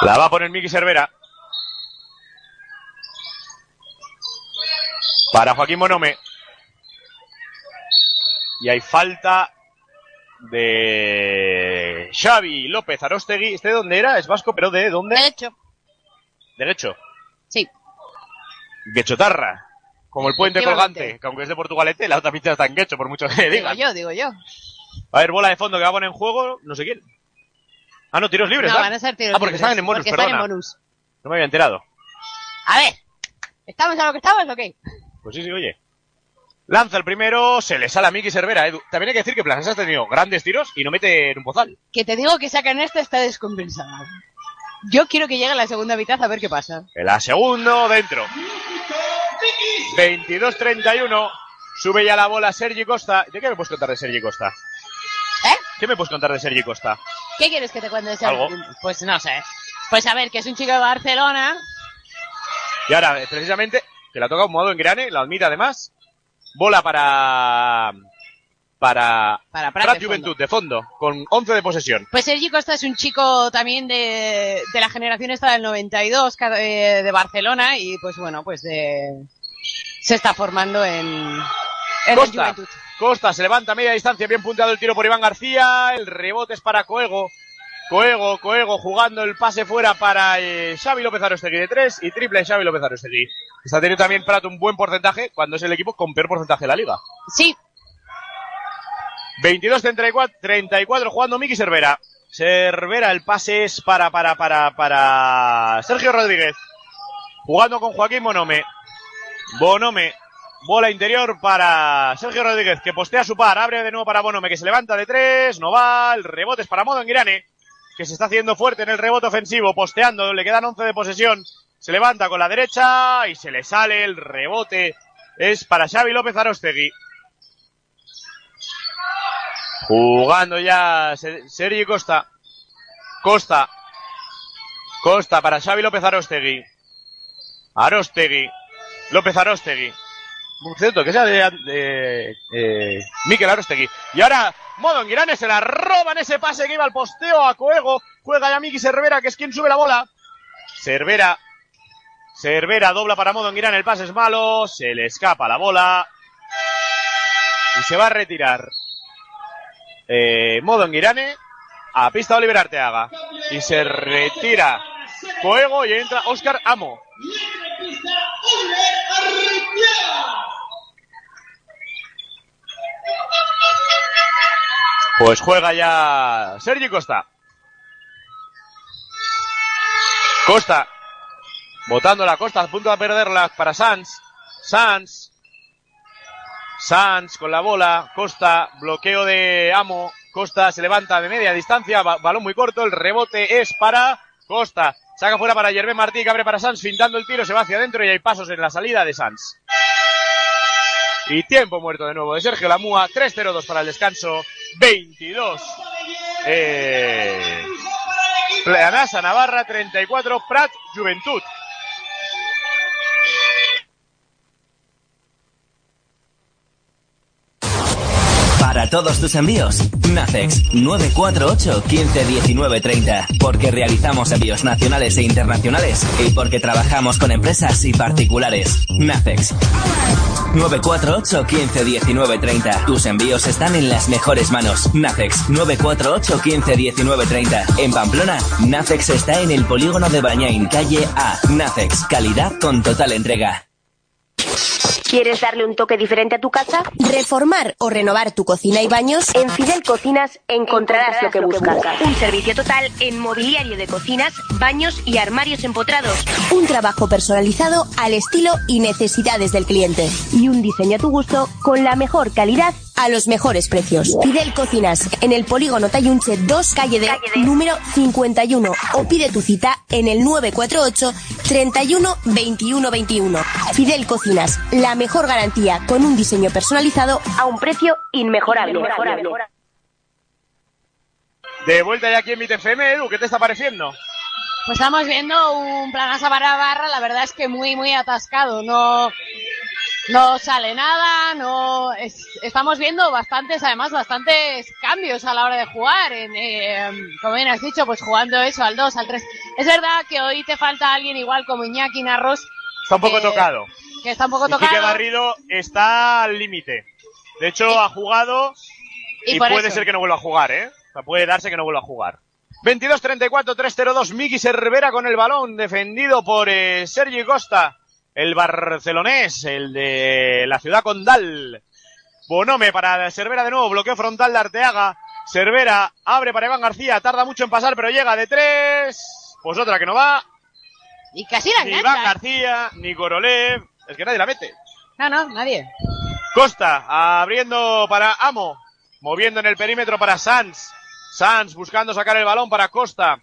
La va a poner Miki Cervera. Para Joaquín Monome. Y hay falta de Xavi López Arostegui. ¿Este de dónde era? Es vasco, pero ¿de dónde? Derecho. Derecho. Sí. Guechotarra. Como el puente colgante, que aunque es de Portugalete, la otra pincha está en Guecho, por mucho que Digo digan. yo, digo yo. A ver, bola de fondo que va a poner en juego, no sé quién. Ah, no, tiros libres, No, van a ser tiros Ah, porque libres, están en bonus, porque están en perdona. bonus. No me había enterado. A ver. ¿Estamos a lo que estamos o qué? Pues sí, sí, oye. Lanza el primero, se le sale a Miki Cervera. Edu. También hay que decir que Planas ha tenido grandes tiros y no mete en un pozal. Que te digo que sacan esta está descompensada. Yo quiero que llegue la segunda mitad a ver qué pasa. La segundo, dentro. 22-31. Sube ya la bola Sergi Costa. ¿De qué me puedes contar de Sergi Costa? ¿Eh? ¿Qué me puedes contar de Sergi Costa? ¿Qué quieres que te cuente de ese Algo. Pues no sé. Pues a ver, que es un chico de Barcelona. Y ahora, precisamente, que la toca un modo en grane, la admite además. Bola para. Para. Para Prat Prat de Juventud, de fondo, con 11 de posesión. Pues Sergi Costa es un chico también de, de la generación esta del 92, ca- eh, de Barcelona, y pues bueno, pues de, se está formando en, en Costa. Juventud. Costa se levanta a media distancia, bien punteado el tiro por Iván García. El rebote es para Coego. Coego, Coego jugando el pase fuera para eh, Xavi López Arostegui de 3 y triple Xavi López Arostegui. Está teniendo también Prat un buen porcentaje cuando es el equipo con peor porcentaje de la liga. Sí, 22-34 34 jugando Miki Cervera. Cervera, el pase es para, para, para, para Sergio Rodríguez. Jugando con Joaquín Bonome. Bonome. Bola interior para Sergio Rodríguez, que postea su par. Abre de nuevo para Bonome, que se levanta de tres. No va. El rebote es para Modo Girane, que se está haciendo fuerte en el rebote ofensivo, posteando. Le quedan 11 de posesión. Se levanta con la derecha y se le sale el rebote. Es para Xavi López Arostegui. Jugando ya Se- Sergi Costa. Costa. Costa para Xavi López Arostegui. Arostegui. López Arostegui. Cierto, que sea de, de, eh, Miquel Arostegui. Y ahora Modo Girane se la roban ese pase que iba al posteo a Coego. Juega ya Miki Cervera, que es quien sube la bola. Cervera. Cervera dobla para Modo Girane. El pase es malo. Se le escapa la bola. Y se va a retirar. Eh, Modo Girane. A pista Oliver Arteaga. Y se retira Coego y entra Oscar Amo. Pues juega ya Sergi Costa. Costa. Botando la Costa, a punto de perderla para Sanz. Sanz. Sanz con la bola. Costa, bloqueo de Amo. Costa se levanta de media distancia. ba- balón muy corto. El rebote es para Costa. Saca fuera para Yerben Martí, que abre para Sanz, fintando el tiro, se va hacia adentro y hay pasos en la salida de Sanz. Y tiempo muerto de nuevo de Sergio Lamúa. 3-0-2 para el descanso. 22. Eh, Planasa Navarra 34. Prat Juventud. Para todos tus envíos, Nacex 948 15 19 30. Porque realizamos envíos nacionales e internacionales y porque trabajamos con empresas y particulares. Nacex 948 15 19 30. Tus envíos están en las mejores manos. Nacex 948 15 19 30. En Pamplona, Nacex está en el polígono de Bañain, calle A. Nacex, calidad con total entrega. ¿Quieres darle un toque diferente a tu casa? ¿Reformar o renovar tu cocina y baños? En Fidel Cocinas encontrarás lo que buscas. Un servicio total en mobiliario de cocinas, baños y armarios empotrados. Un trabajo personalizado al estilo y necesidades del cliente. Y un diseño a tu gusto con la mejor calidad a los mejores precios. Fidel Cocinas en el polígono Tayunche 2, calle D, número 51. O pide tu cita en el 948 31 21 21. Fidel Cocinas, la mejor garantía con un diseño personalizado a un precio inmejorable. De vuelta ya aquí en MITFM, Edu, ¿qué te está pareciendo? Pues estamos viendo un Planasa Barra Barra, la verdad es que muy, muy atascado. No, no sale nada, no, es- estamos viendo bastantes, además, bastantes cambios a la hora de jugar. En, eh, como bien has dicho, pues jugando eso al 2, al 3. Es verdad que hoy te falta alguien igual como Iñaki Narros, Está un poco Eh, tocado. que está un poco Y Quique tocado. Garrido está al límite. De hecho, ha jugado y puede eso. ser que no vuelva a jugar, ¿eh? O sea, puede darse que no vuelva a jugar. 22-34, 3-0-2, Miki Cervera con el balón, defendido por eh, Sergi Costa, el barcelonés, el de la ciudad condal. Bonome para Cervera de nuevo, bloqueo frontal de Arteaga. Cervera abre para Iván García, tarda mucho en pasar, pero llega de tres. Pues otra que no va. Y casi la Ni engancha. Iván García, ni Korolev. Es que nadie la mete. No, no, nadie. Costa abriendo para Amo, moviendo en el perímetro para Sanz. Sanz buscando sacar el balón para Costa.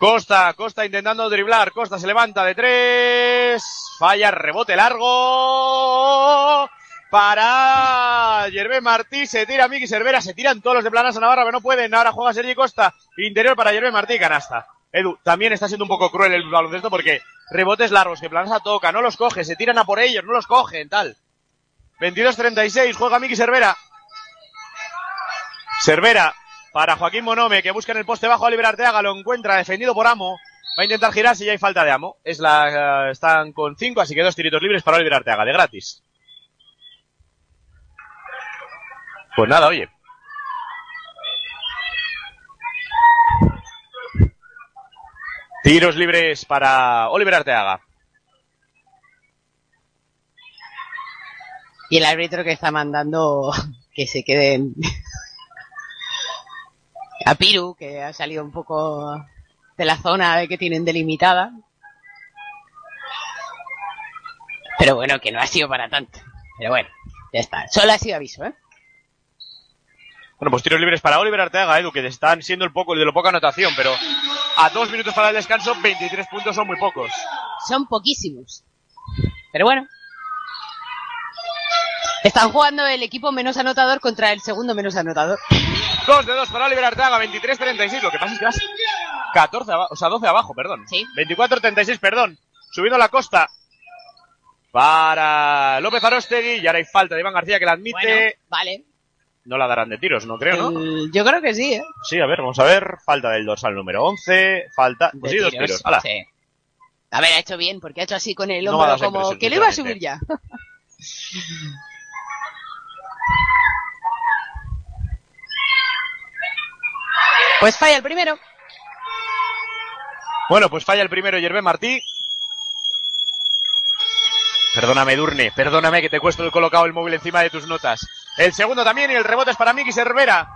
Costa, Costa intentando driblar. Costa se levanta de tres. Falla, rebote largo. Para Yerbe Martí, se tira Miki Cervera, se tiran todos los de Planasa Navarra, pero no pueden. Ahora juega Sergi Costa, interior para Yerbe Martí, canasta. Edu, también está siendo un poco cruel el baloncesto porque rebotes largos que Planasa toca, no los coge, se tiran a por ellos, no los cogen, tal. 22-36, juega Miki Cervera. Cervera para Joaquín Monome, que busca en el poste bajo a Oliver Arteaga, lo encuentra defendido por Amo. Va a intentar girarse y hay falta de Amo. Es la, eh, están con cinco, así que dos tiritos libres para Oliver Arteaga, de gratis. Pues nada, oye. Tiros libres para Oliver Arteaga. Y el árbitro que está mandando que se queden. A Piru, que ha salido un poco de la zona que tienen delimitada. Pero bueno, que no ha sido para tanto. Pero bueno, ya está. Solo ha sido aviso, ¿eh? Bueno, pues tiros libres para Oliver Arteaga, Edu, que están siendo el poco, el de lo poca anotación, pero a dos minutos para el descanso, 23 puntos son muy pocos. Son poquísimos. Pero bueno. Están jugando el equipo menos anotador contra el segundo menos anotador. Dos de dos para Oliver Arteaga, 23-36. Lo que pasa es que vas 14 abajo, o sea, 12 abajo, perdón. Sí. 24-36, perdón. Subiendo la costa para López Arostegui. Y ahora hay falta de Iván García que la admite. Bueno, vale. No la darán de tiros, no creo, ¿no? El- Yo creo que sí, ¿eh? Sí, a ver, vamos a ver. Falta del dorsal número 11. Falta. Pues sí, De dos tiros, tiros. Hala. sí. A ver, ha hecho bien, porque ha hecho así con el No hombro esa como que lo iba a subir ya. Pues falla el primero. Bueno, pues falla el primero Yervé Martí. Perdóname, Durne, perdóname que te he puesto el colocado el móvil encima de tus notas. El segundo también y el rebote es para Miki Cervera.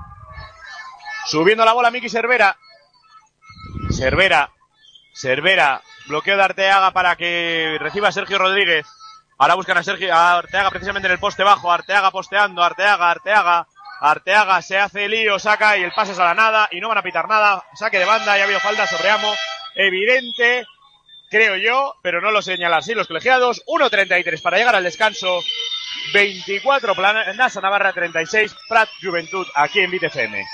Subiendo la bola Miki Cervera. Cervera. Cervera. Bloqueo de Arteaga para que reciba Sergio Rodríguez. Ahora buscan a Sergio, a Arteaga precisamente en el poste bajo. Arteaga posteando, Arteaga, Arteaga. Arteaga se hace lío, saca y el pase es a la nada y no van a pitar nada. Saque de banda, ya ha habido falta sobre Amo. Evidente, creo yo, pero no lo señalan así los colegiados. 1.33 para llegar al descanso. 24 Planasa Navarra 36 Prat Juventud aquí en BTFM.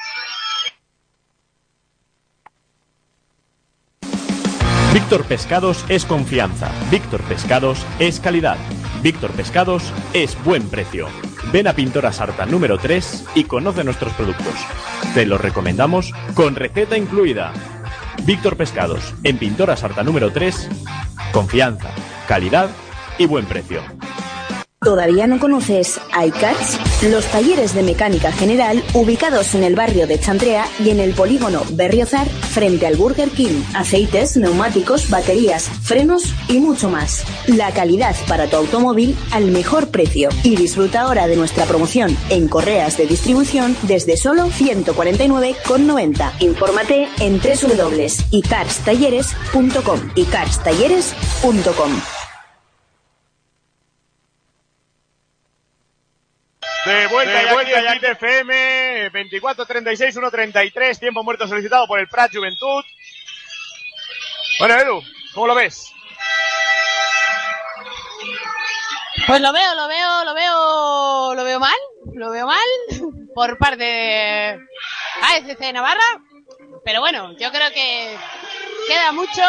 Víctor Pescados es confianza. Víctor Pescados es calidad. Víctor Pescados es buen precio. Ven a Pintora Sarta número 3 y conoce nuestros productos. Te los recomendamos con receta incluida. Víctor Pescados, en Pintora Sarta número 3, confianza, calidad y buen precio. ¿Todavía no conoces iCarts? Los talleres de mecánica general ubicados en el barrio de Chantrea y en el polígono Berriozar frente al Burger King. Aceites, neumáticos, baterías, frenos y mucho más. La calidad para tu automóvil al mejor precio. Y disfruta ahora de nuestra promoción en correas de distribución desde solo 149,90. Infórmate en www.icarstalleres.com. icarstalleres.com. De vuelta, De ya vuelta aquí en BTFM 24-36, 1-33, tiempo muerto solicitado por el Prat Juventud. Bueno, Edu, ¿cómo lo ves? Pues lo veo, lo veo, lo veo, lo veo mal, lo veo mal por parte de AFC Navarra, pero bueno, yo creo que queda mucho.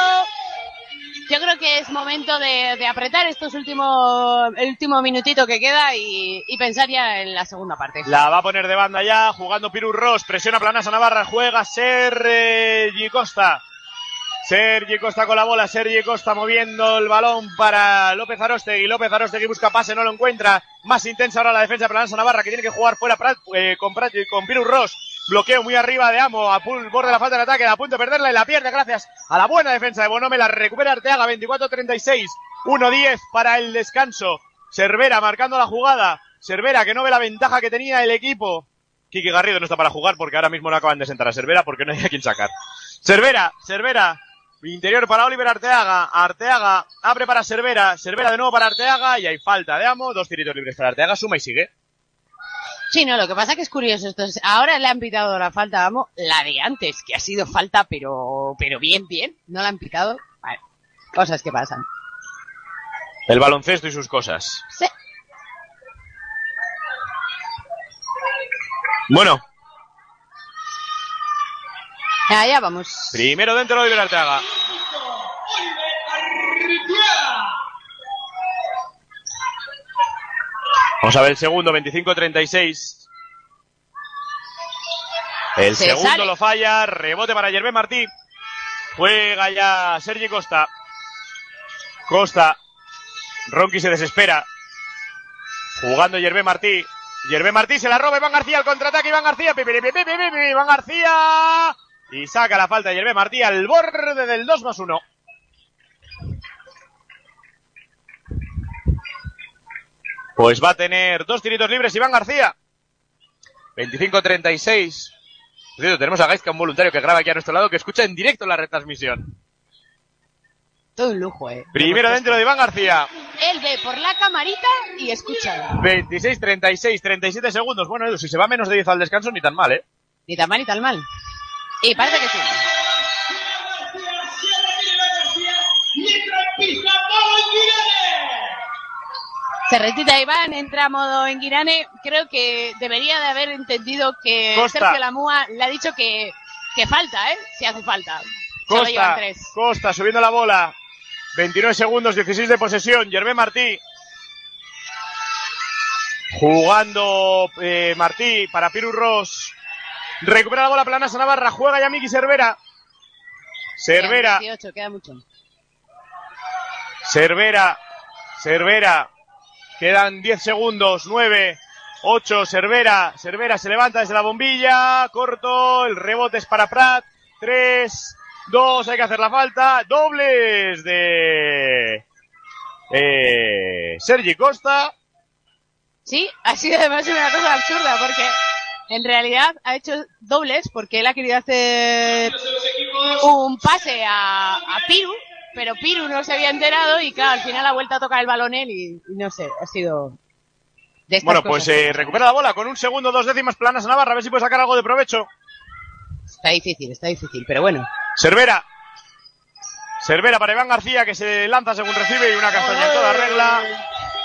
Yo creo que es momento de, apretar estos últimos, el último minutito que queda y, pensar ya en la segunda parte. La va a poner de banda ya, jugando Piru Ross, presiona Planasa Navarra, juega Sergi Costa. Sergi Costa con la bola, Sergi Costa moviendo el balón para López Arostegui. López Arostegui busca pase, no lo encuentra. Más intensa ahora la defensa de Planasa Navarra que tiene que jugar fuera Prat- eh, con, Prat- con Piru Ross. Bloqueo muy arriba de Amo, a pu- borde de la falta de ataque, a punto de perderla y la pierde gracias a la buena defensa de Bonome. La recupera Arteaga, 24-36, 1-10 para el descanso. Cervera marcando la jugada. Cervera que no ve la ventaja que tenía el equipo. Kiki Garrido no está para jugar porque ahora mismo no acaban de sentar a Cervera porque no hay a quien sacar. Cervera, Cervera, interior para Oliver Arteaga, Arteaga abre para Cervera, Cervera de nuevo para Arteaga y hay falta de Amo, dos tiritos libres para Arteaga, suma y sigue. Sí, no, lo que pasa que es curioso esto. es- ahora le han pitado la falta, vamos, la de antes, que ha sido falta, pero, pero bien, bien. No la han pitado. Vale, cosas que pasan. El baloncesto y sus cosas. Sí. Bueno, Allá vamos. primero dentro Oliver Arteaga. Vamos a ver el segundo, 25-36. El Se segundo sale. lo falla, rebote para Yervé Martí. Juega ya Sergi Costa. Costa. Ronqui se desespera. Jugando Yervé Martí. Yervé Martí se la roba Iván García al contraataque. Iván García. pi, pi, pi, pi, pi, pi, pi, Iván García. Y saca la falta de Martí al borde del 2 más 1. Pues va a tener dos tiritos libres Iván García. 25-36. Por cierto, tenemos a Gaizka, un voluntario que graba aquí a nuestro lado, que escucha en directo la retransmisión. Todo un lujo, eh. Primero dentro de Iván García. Él ve por la camarita y escucha. 26, 36, 37 segundos. Bueno, Edu, si se va menos de 10 al descanso, ni tan mal, ¿eh? Ni tan mal ni tan mal. Y parece que sí. Se retira Iván, entra a modo en Guirane. Creo que debería de haber entendido que Costa. Sergio Lamúa le ha dicho que, que falta, ¿eh? Si hace falta. Solo llevan Costa, tres. Costa subiendo la bola. 29 segundos, 16 de posesión. Yervé Martí. Jugando eh, Martí para Piru Ross. Recupera la bola Planasa Navarra. Juega ya Miki Cervera. Cervera. Quedan 18, queda mucho. Cervera, Cervera, quedan 10 segundos, 9, 8, Cervera, Cervera se levanta desde la bombilla, corto, el rebote es para Prat, 3, 2, hay que hacer la falta, dobles de eh, Sergi Costa, Sí, ha sido además una cosa absurda porque en realidad ha hecho dobles porque él ha querido hacer un pase a, a Piru, pero Piru no se había enterado y claro, al final ha vuelto a tocar el balón él y, y no sé, ha sido de estas bueno pues eh, recupera la bola con un segundo, dos décimas planas a Navarra, a ver si puede sacar algo de provecho, Está difícil, está difícil, pero bueno. Cervera. Cervera para Iván García que se lanza según recibe y una castaña en toda regla.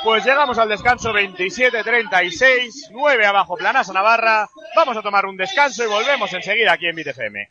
Pues llegamos al descanso 27-36, 9 abajo Planasa Navarra. Vamos a tomar un descanso y volvemos enseguida aquí en BTFM.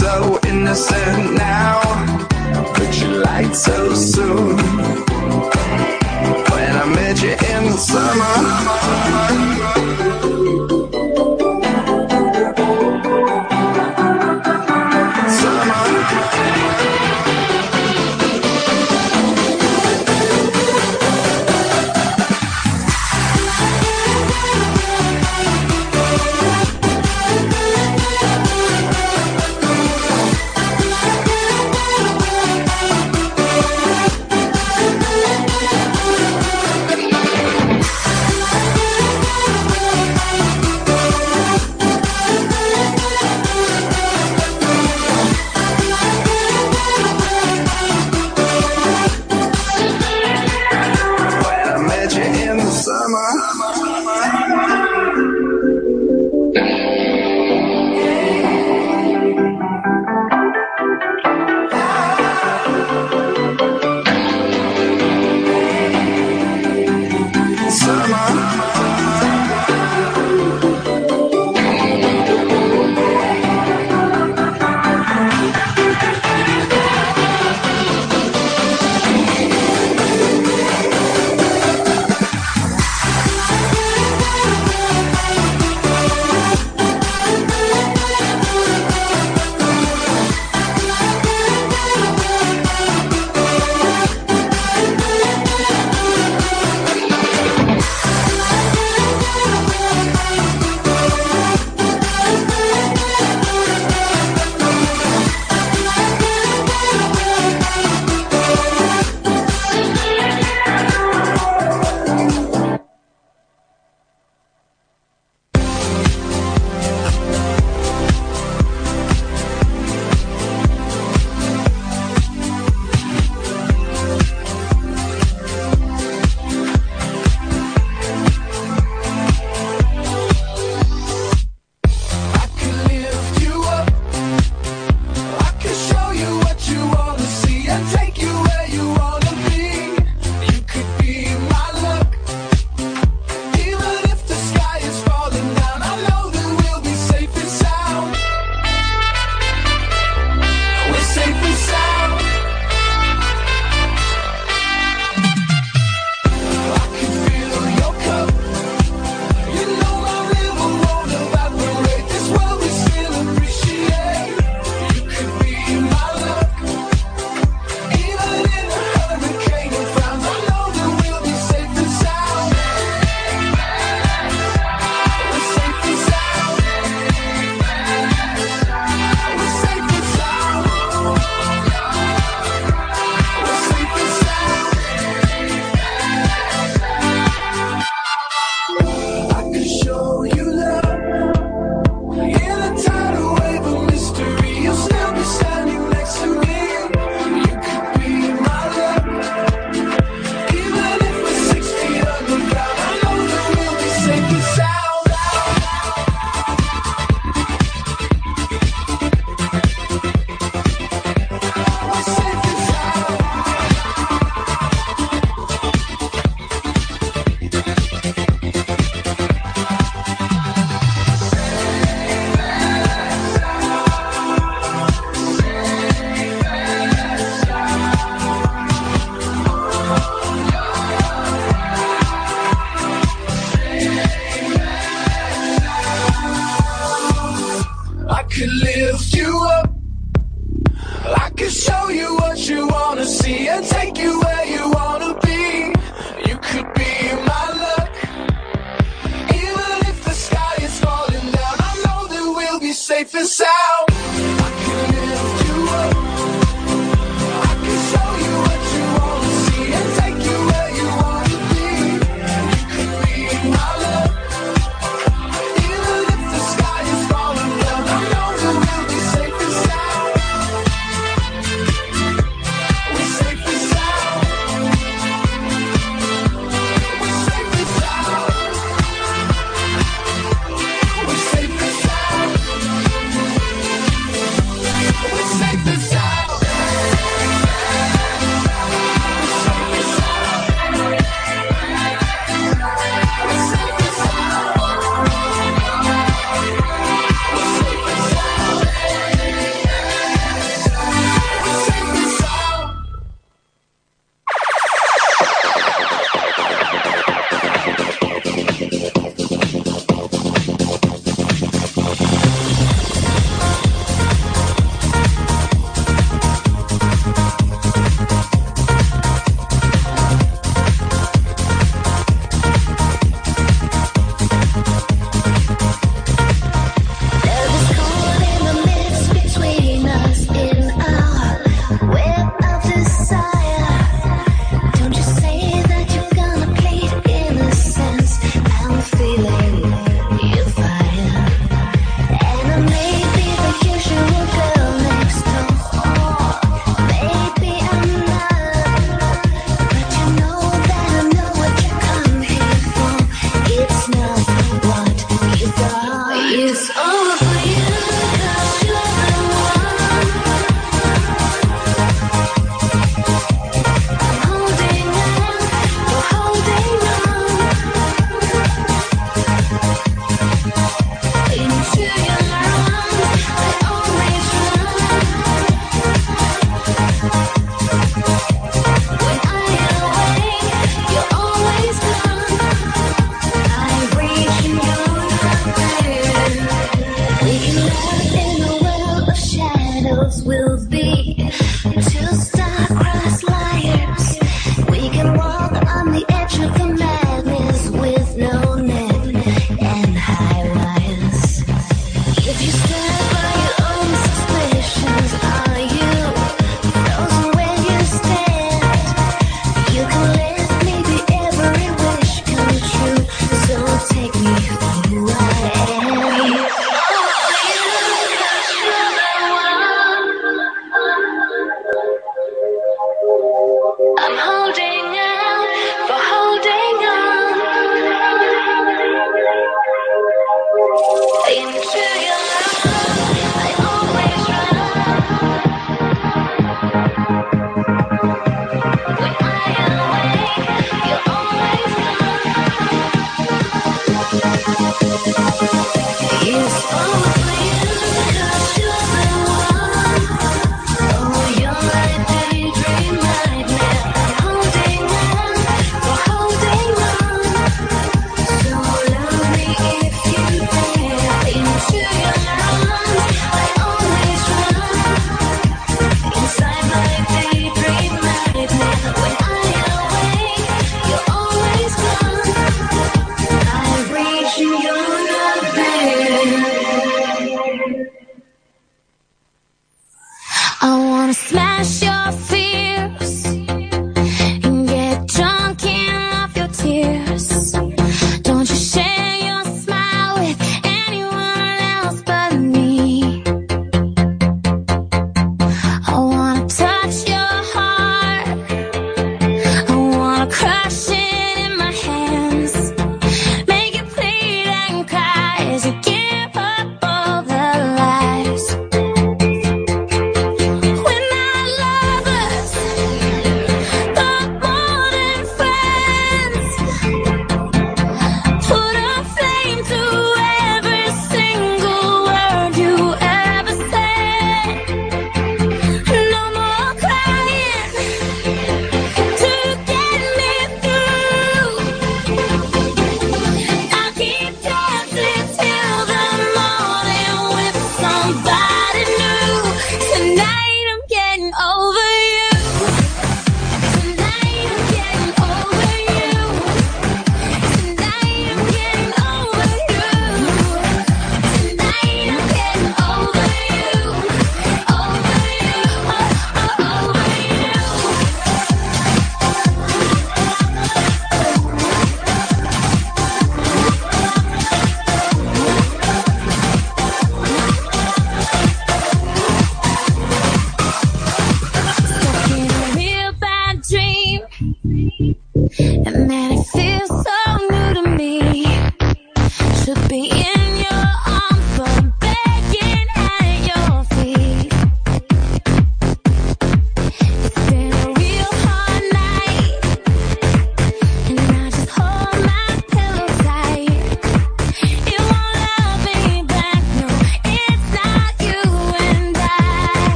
So innocent now, but you lied so soon. out.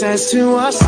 says to us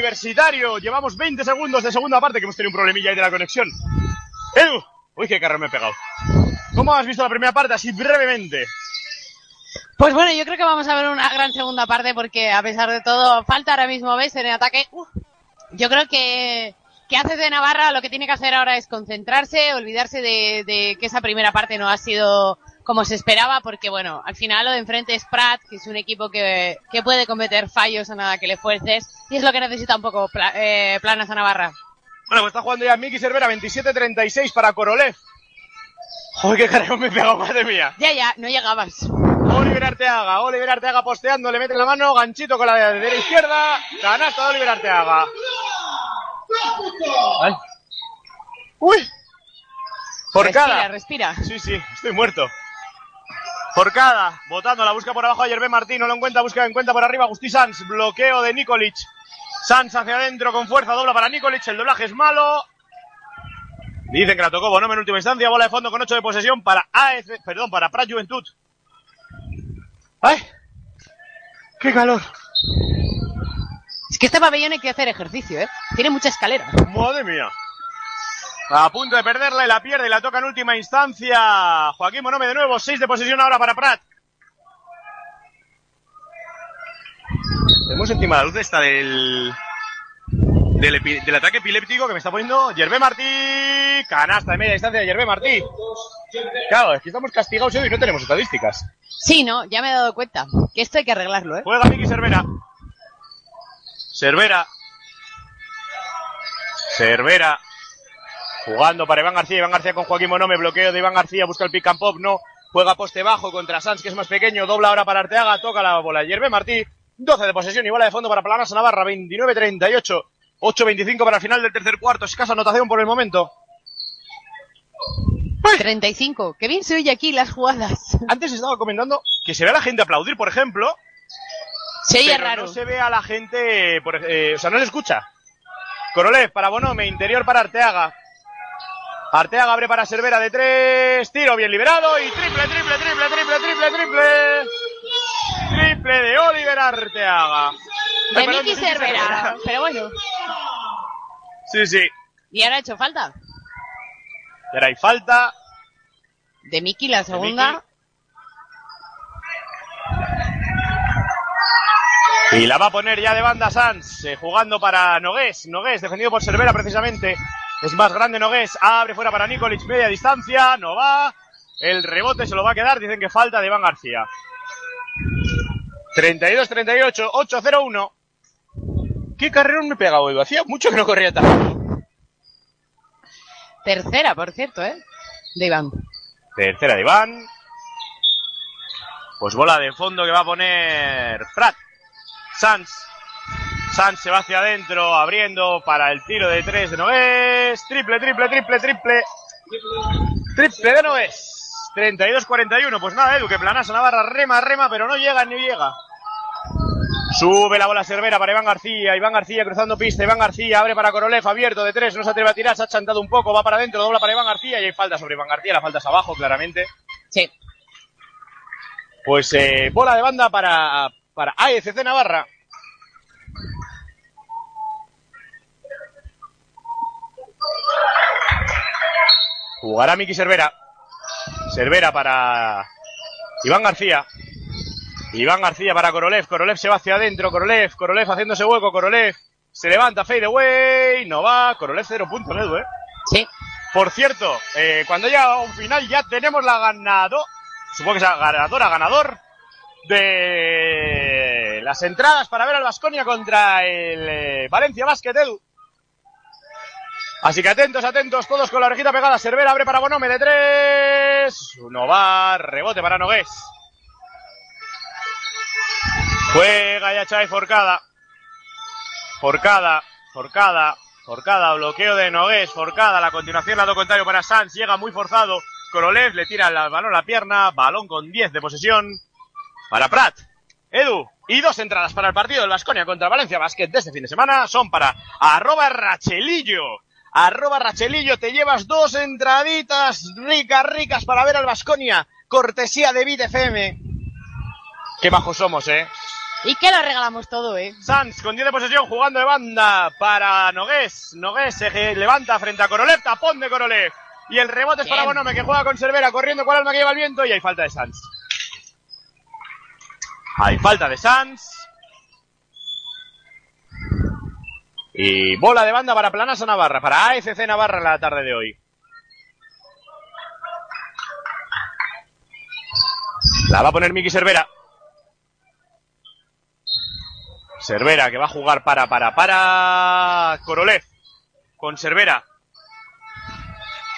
universitario. Llevamos 20 segundos de segunda parte que hemos tenido un problemilla ahí de la conexión. Edu, uy, qué carro me he pegado. ¿Cómo has visto la primera parte? Así brevemente. Pues bueno, yo creo que vamos a ver una gran segunda parte porque a pesar de todo falta ahora mismo ves en el ataque. Yo creo que que hace de Navarra lo que tiene que hacer ahora es concentrarse, olvidarse de que esa primera parte no ha sido como se esperaba porque bueno, al final lo de enfrente es Prat, que es un equipo que, que puede cometer fallos a nada que le fuerces y es lo que necesita un poco Pla- eh, Planas a Navarra. Bueno, pues está jugando ya Miki Cervera, 27-36 para Korolev. Joder, qué carrera me he pegado, madre mía. Ya, ya, no llegabas. Oliver Arteaga, Oliver Arteaga posteando, le mete la mano, ganchito con la de la izquierda, canasta de Oliver Arteaga. Ay. Uy. Forcada. Respira, respira. Sí, sí, estoy muerto. Forcada, botando, la busca por abajo a Yerbe Martín, no lo encuentra, busca, encuentra por arriba Agustí Sanz, bloqueo de Nikolic. Sanz hacia adentro con fuerza, dobla para Nikolic, el doblaje es malo. Dicen que la tocó Bonome en última instancia, bola de fondo con 8 de posesión para AF, perdón, para Prat Juventud. ¡Ay! ¡Qué calor! Es que este pabellón hay que hacer ejercicio, ¿eh? Tiene mucha escalera. ¡Madre mía! A punto de perderla y la pierde y la toca en última instancia. Joaquín Monome de nuevo, 6 de posesión ahora para Prat. Tenemos encima la luz esta del, del, del ataque epiléptico que me está poniendo Yerbe Martí. Canasta de media distancia de Yerbe Martí. Claro, es que estamos castigados hoy y no tenemos estadísticas. Sí, no, ya me he dado cuenta. Que esto hay que arreglarlo, ¿eh? Juega Miki Cervera. Cervera. Cervera. Jugando para Iván García. Iván García con Joaquín Monome. Bloqueo de Iván García. Busca el pick and pop. No. Juega poste bajo contra Sanz, que es más pequeño. Dobla ahora para Arteaga. Toca la bola. Yerbe Martí. 12 de posesión y bola de fondo para Planas Navarra. 29-38. 8-25 para el final del tercer cuarto. Escasa anotación por el momento. 35. Qué bien se oye aquí las jugadas. Antes estaba comentando que se ve a la gente aplaudir, por ejemplo. Se oye pero raro. No se ve a la gente, por eh, o sea, no se escucha. Corolev para Bonome, interior para Arteaga. Arteaga abre para Cervera de tres, tiro bien liberado y triple, triple, triple, triple, triple, triple. Triple de Oliver Arteaga. De Miki Cervera. Pero bueno. Sí, sí. ¿Y ahora ha hecho falta? Y ahora hay falta. De Miki la segunda. Y la va a poner ya de banda Sanz, eh, jugando para Nogués. Nogués, defendido por Cervera precisamente. Es más grande Nogués. Abre fuera para Nikolic, media distancia. No va. El rebote se lo va a quedar. Dicen que falta de Iván García. 32-38, 8-0-1. ¿Qué carrerón me he pegado, Edu? Hacía mucho que no corría tanto. Tercera, por cierto, ¿eh? de Iván. Tercera de Iván. Pues bola de fondo que va a poner Prat. Sanz. Sanz se va hacia adentro, abriendo para el tiro de tres de Nogués. Triple, triple, triple, triple. Triple de Nogués. 32-41. Pues nada, Edu, que Planasa Navarra rema, rema, pero no llega ni llega. Sube la bola Cervera para Iván García. Iván García cruzando pista. Iván García abre para Korolev, abierto de tres. No se atreve a tirar, se ha chantado un poco. Va para adentro, dobla para Iván García. Y hay falta sobre Iván García. La falta es abajo, claramente. Sí. Pues eh, bola de banda para, para AFC Navarra. Jugará Miki Cervera. Cervera para Iván García. Iván García para Korolev. Korolev se va hacia adentro. Korolev, Korolev haciéndose hueco. Korolev se levanta. Fade away. No va. Korolev cero puntos, Edu, ¿eh? Sí. Por cierto, eh, cuando llega a un final ya tenemos la ganado. Supongo que es la ganadora, ganador de las entradas para ver al Vasconia contra el eh, Valencia Basket Edu. Así que atentos, atentos, todos con la orejita pegada. Cervera abre para Bonome de tres. No va, rebote para Nogués. Juega ya Chávez Forcada. Forcada, Forcada, Forcada, bloqueo de Nogués, Forcada, la continuación lado contrario para Sanz, llega muy forzado. Korolev le tira el balón a la pierna, balón con 10 de posesión para Prat. Edu, y dos entradas para el partido del Vasconia contra Valencia Basket de este fin de semana son para arroba Rachelillo. Arroba Rachelillo, te llevas dos entraditas ricas, ricas para ver al Vasconia. Cortesía de Bit FM. Qué bajos somos, eh. Y que lo regalamos todo, ¿eh? Sanz con 10 de posesión jugando de banda para Nogués. Nogués se levanta frente a Korolev, tapón de Korolev. Y el rebote es para. Bonome que juega con Cervera corriendo con alma que lleva el viento y hay falta de Sanz. Hay falta de Sanz. Y bola de banda para Planasa Navarra, para AFC Navarra en la tarde de hoy. La va a poner Miki Cervera. Cervera que va a jugar para, para, para Korolev. Con Cervera.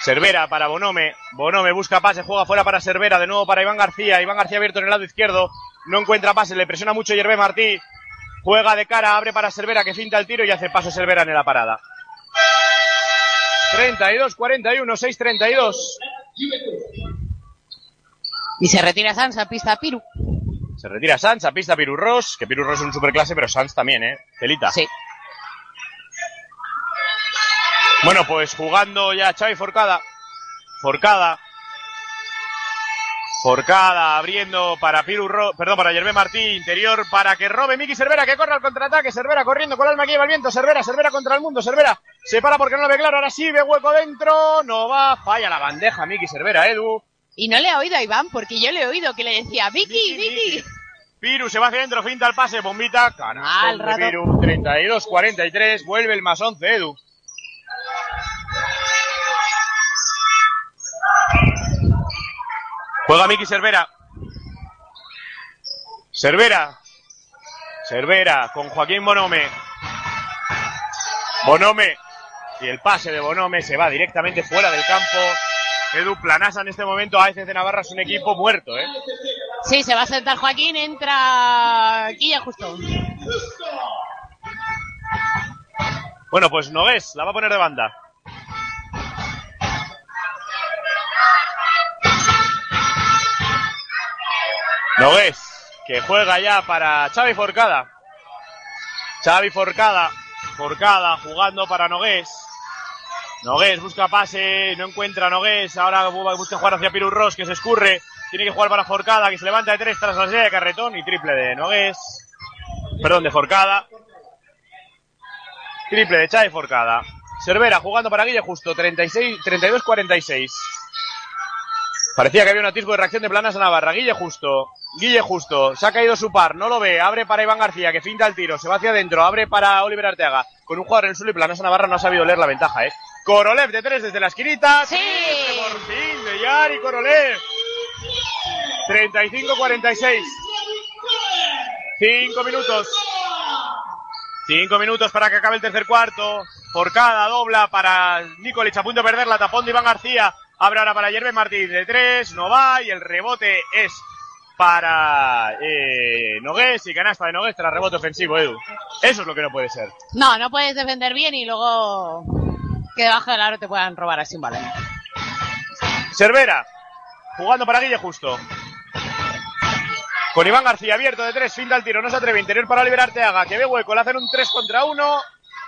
Cervera para Bonome. Bonome busca pase, juega fuera para Cervera, de nuevo para Iván García. Iván García abierto en el lado izquierdo. No encuentra pase, le presiona mucho Yerbe Martí. Juega de cara, abre para Cervera que finta el tiro y hace paso Cervera en la parada. 32-41, 6-32. Y se retira Sanz a pista Piru. Se retira Sanz a pista Pirurros, que Pirurros es un superclase, pero Sanz también, ¿eh? Celita. Sí. Bueno, pues jugando ya Xavi Forcada. Forcada. Forcada abriendo para Piru Ro- perdón, para Yerbe Martí, interior para que robe Miki Cervera, que corre al contraataque, Cervera corriendo con el alma que lleva el viento, Cervera, Cervera contra el mundo, Cervera se para porque no lo ve claro, ahora sí ve hueco dentro, no va, falla la bandeja Miki Cervera, Edu. Y no le he oído a Iván, porque yo le he oído que le decía, Vicky, Vicky. Piru se va hacia adentro, finta el pase, bombita, canastón de rato. Piru, 32-43, vuelve el más 11, Edu. Juega Miki Cervera. Cervera. Cervera con Joaquín Bonome. Bonome. Y el pase de Bonome se va directamente fuera del campo. Edu Planasa en este momento, AFC Navarra es un equipo muerto, ¿eh? Sí, se va a sentar Joaquín, entra Guilla justo. Bueno, pues Nogués la va a poner de banda. Nogués, que juega ya para Xavi Forcada. Xavi Forcada, Forcada jugando para Nogués. Nogués busca pase, no encuentra a Nogués, ahora bu- busca jugar hacia Pirurros, que se escurre. Tiene que jugar para Forcada, que se levanta de tres tras la serie de carretón y triple de Nogués. Perdón, de Forcada. Triple de Chávez Forcada. Cervera jugando para Guille Justo, 36, 32-46. Parecía que había un atisbo de reacción de planas a Navarra. Guille Justo, Guille Justo, se ha caído su par, no lo ve, abre para Iván García, que finta el tiro, se va hacia adentro, abre para Oliver Arteaga. Con un jugador en el suelo y planas a Navarra no ha sabido leer la ventaja, eh. Korolev de tres desde la esquinita. Sí. Por fin de Yari Korolev. 35-46. Cinco minutos. Cinco minutos para que acabe el tercer cuarto. Forcada dobla para Nikolic a punto de perder la tapón de Iván García. Abre ahora para Yerbe Martín de tres, no va y el rebote es para eh, Nogués y canasta de Nogués tras rebote ofensivo, Edu. Eso es lo que no puede ser. No, no puedes defender bien y luego que debajo del aro te puedan robar así un balón. Cervera, jugando para Guille Justo. Con Iván García abierto de tres, finta el tiro, no se atreve, interior para Oliver Arteaga, que ve hueco, le hacen un 3 contra 1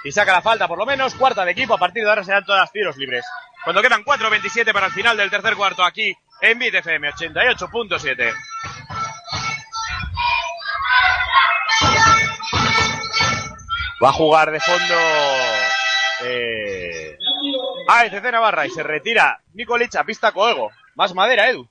y saca la falta por lo menos, cuarta de equipo, a partir de ahora serán todas tiros libres. Cuando quedan 4.27 para el final del tercer cuarto aquí en Bit FM 88.7. Va a jugar de fondo eh, AFC Navarra y se retira Nikolic a pista Coego. Más madera, Edu.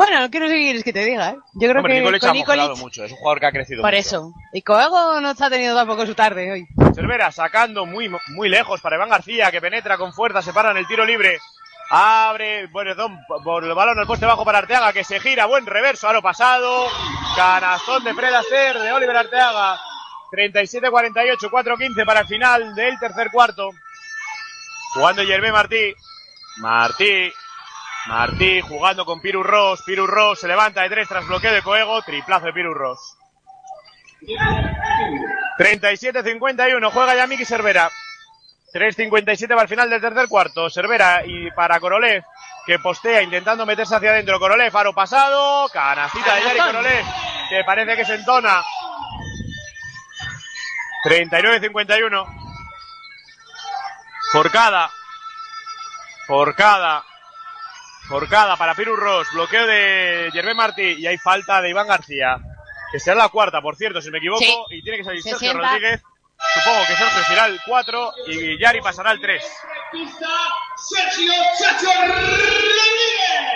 Bueno, ¿qué no sé qué quieres que te diga, ¿eh? Yo creo Hombre, que Nikolic con ha mejorado Nikolic, mucho, es un jugador que ha crecido por mucho. eso. Y Coego no está teniendo tampoco su tarde hoy. Cervera sacando muy, muy lejos para Iván García, que penetra con fuerza, se para en el tiro libre. Abre, bueno, don, por el balón al poste bajo para Arteaga, que se gira, buen reverso, aro pasado. Canastón de Fred Aster, de Oliver Arteaga. 37-48, 4-15 para el final del tercer cuarto. Jugando Yermé Martí. Martí. Martí jugando con Piru Ross. Piru Ross se levanta de tres tras bloqueo de Coego. Triplazo de Piru Ross. 37-51, juega ya Miki Cervera. 3.57 para el final del tercer cuarto. Cervera y para Korolev, que postea intentando meterse hacia adentro. Korolev, aro pasado. Canastita de Yari Korolev, que parece que se entona. 39-51. Forcada. Forcada. Forcada para Piru Ross. Bloqueo de Yerbe Martí. Y hay falta de Iván García. Que será la cuarta, por cierto, si me equivoco. Sí. Y tiene que salir Se Sergio sienta. Rodríguez. Supongo que Sergio será el 4 y Yari pasará el 3. Pista, Sergio Chacho Rodríguez.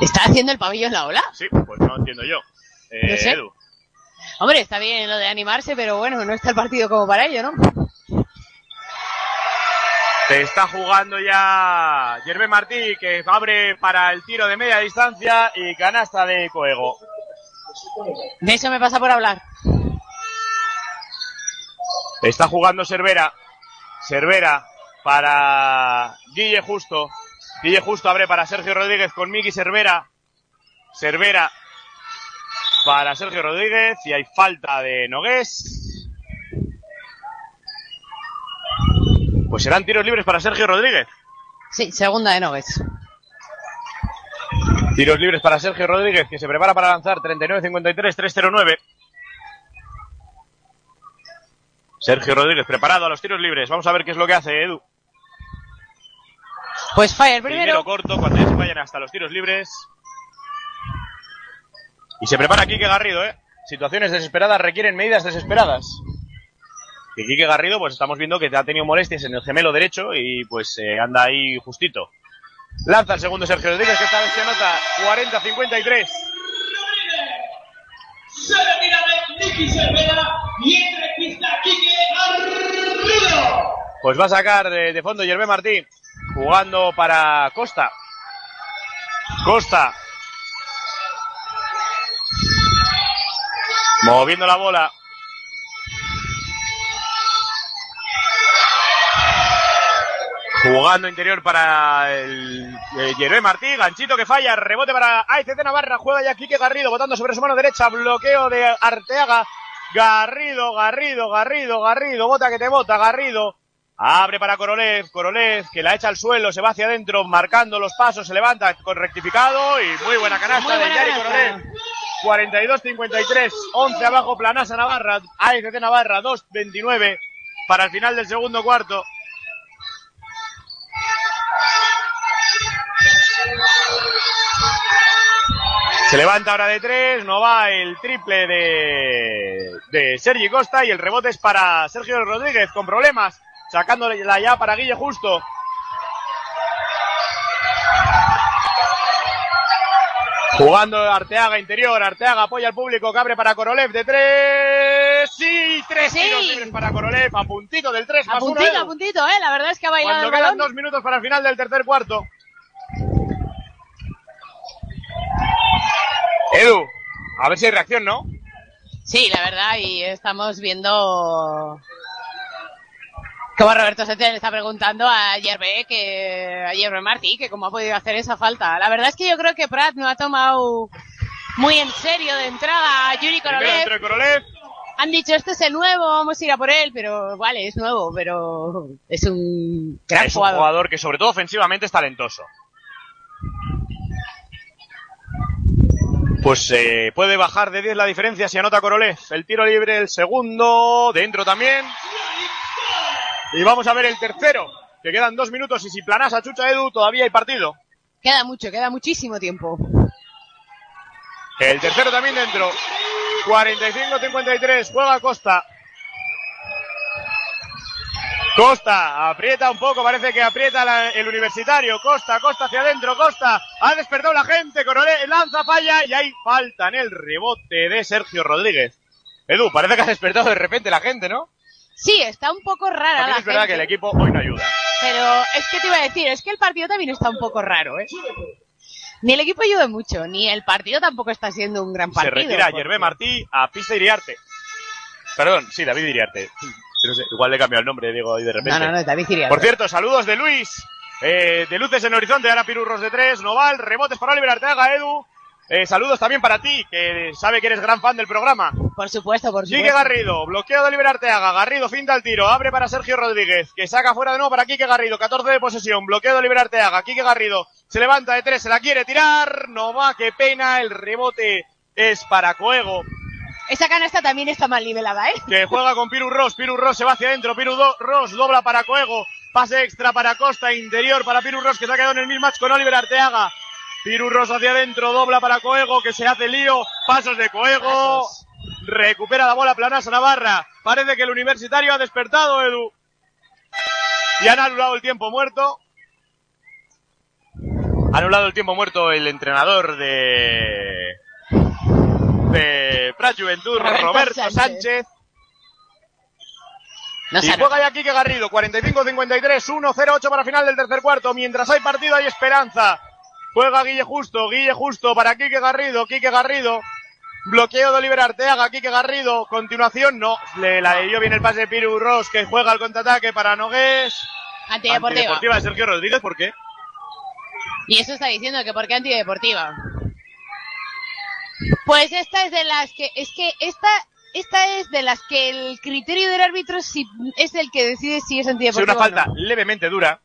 ¿Está haciendo el pavillo en la ola? Sí, pues no entiendo yo. Eh, No sé. Edu. Hombre, está bien lo de animarse, pero bueno, no está el partido como para ello, ¿no? Te está jugando ya Yerbe Martí, que abre para el tiro de media distancia y canasta de Coego. De eso me pasa por hablar. Está jugando Cervera. Cervera para Guille Justo. Guille Justo abre para Sergio Rodríguez con Miki Cervera. Cervera para Sergio Rodríguez y hay falta de Nogués. Pues serán tiros libres para Sergio Rodríguez. Sí, segunda de Nogues. Tiros libres para Sergio Rodríguez, que se prepara para lanzar 39-53-309. Sergio Rodríguez preparado a los tiros libres. Vamos a ver qué es lo que hace Edu. Pues falla el Primero primero. corto, cuando ya se vayan hasta los tiros libres. Y se prepara Quique Garrido, ¿eh? Situaciones desesperadas requieren medidas desesperadas. Y Quique Garrido, pues estamos viendo que ha tenido molestias en el gemelo derecho y pues eh, anda ahí justito. Lanza el segundo Sergio Rodríguez, que esta vez se anota 40-53. Se retira de Nicky Cervera y entra en pista Quique Garrido. Pues va a sacar de, de fondo Yerbe Martí, jugando para Costa. Costa. Moviendo la bola. Jugando interior para el eh, Yerbe Martí, ganchito que falla, rebote para AICC Navarra, juega ya Quique Garrido, botando sobre su mano derecha, bloqueo de Arteaga, Garrido, Garrido, Garrido, Garrido, bota que te bota, Garrido, abre para Korolev, Korolev, que la echa al suelo, se va hacia adentro, marcando los pasos, se levanta con rectificado y muy buena canasta Muy de Yari. Korolev. 42-53, 11 abajo, Planasa Navarra, AICC Navarra, 2-29 para el final del segundo cuarto. Se levanta ahora de tres, no va el triple de, de Sergi Costa y el rebote es para Sergio Rodríguez con problemas, sacándola ya para Guille Justo. Jugando Arteaga interior, Arteaga apoya al público que abre para Korolev de tres. Sí, tres Sí. tiros libres para Korolev, a puntito del tres A más puntito, a puntito, ¿eh? La verdad es que ha bailado Cuando el quedan balón. dos minutos para el final del tercer cuarto. Edu, A ver si hay reacción, ¿no? Sí, la verdad, y estamos viendo como Roberto Sánchez le está preguntando a Yerbe que a Yerbe Martí que cómo ha podido hacer esa falta. La verdad es que yo creo que Prat no ha tomado muy en serio de entrada a Yuri Korolev. Han dicho, este es el nuevo, vamos a ir a por él, pero vale, es nuevo, pero es un gran es un jugador. jugador que sobre todo ofensivamente es talentoso. Pues eh, puede bajar de 10 la diferencia si anota Korolev. El tiro libre, el segundo, dentro también. Y vamos a ver el tercero, que quedan dos minutos y si planas a Chucha Edu todavía hay partido. Queda mucho, queda muchísimo tiempo. El tercero también dentro. 45-53, juega Costa. Costa, aprieta un poco, parece que aprieta la- el universitario. Costa, Costa hacia adentro, Costa. Ha despertado la gente, Coronel lanza, falla y hay falta en el rebote de Sergio Rodríguez. Edu, parece que ha despertado de repente la gente, ¿no? Sí, está un poco rara la es verdad gente, que el equipo hoy no ayuda. pero es que te iba a decir, es que el partido también está un poco raro, ¿eh? Ni el equipo ayuda mucho, ni el partido tampoco está siendo un gran Se partido. retira porque- Yerbe Martí a pista Iriarte. Perdón, sí, David Iriarte. No sé, igual le he cambiado el nombre, digo, ahí de repente. No, no, no, David Iriarte. Por cierto, saludos de Luis. Eh, de luces en el horizonte, ahora Pirurros de tres, Noval, rebotes para Oliver Arteaga, Edu. Eh, saludos también para ti, que sabe que eres gran fan del programa. Por supuesto, por Quique supuesto. Garrido, bloqueo de Oliver Arteaga, Garrido finta el tiro, abre para Sergio Rodríguez, que saca fuera de nuevo para Quique Garrido, 14 de posesión, bloqueo de Oliver Arteaga, Quique Garrido se levanta de tres, se la quiere tirar, no va, qué pena, el rebote es para Coego, Esa canasta también está mal nivelada, ¿eh? que juega con Piru Ross, Piru Ross se va hacia adentro, Piru Do- Ross dobla para Coego, pase extra para Costa, interior para Piru Ross que se ha quedado en el mismatch con Oliver Arteaga. Piru Ross hacia adentro, dobla para Coego que se hace lío, pasos de Coego, recupera la bola Planasa Navarra, parece que el universitario ha despertado Edu. Y han anulado el tiempo muerto. Ha anulado el tiempo muerto el entrenador de de Prat Juventud, Roberto Roberto, Sánchez. No y juega ya Quique Garrido, 45-53, 1-0-8 para final del tercer cuarto. Mientras hay partido hay esperanza. Juega Guille Justo, Guille Justo para Quique Garrido, Quique Garrido. Bloqueo de Oliver Arteaga, Quique Garrido. Continuación, no. Le la leyó bien el pase de Piru Ross que juega el contraataque para Nogués. Antideportiva. Antideportiva de Sergio Rodríguez, ¿por qué? Y eso está diciendo que por qué antideportiva. Pues esta es de las que, es que esta, esta es de las que el criterio del árbitro si, es el que decide si es Es antideportiva. una o no. falta levemente dura.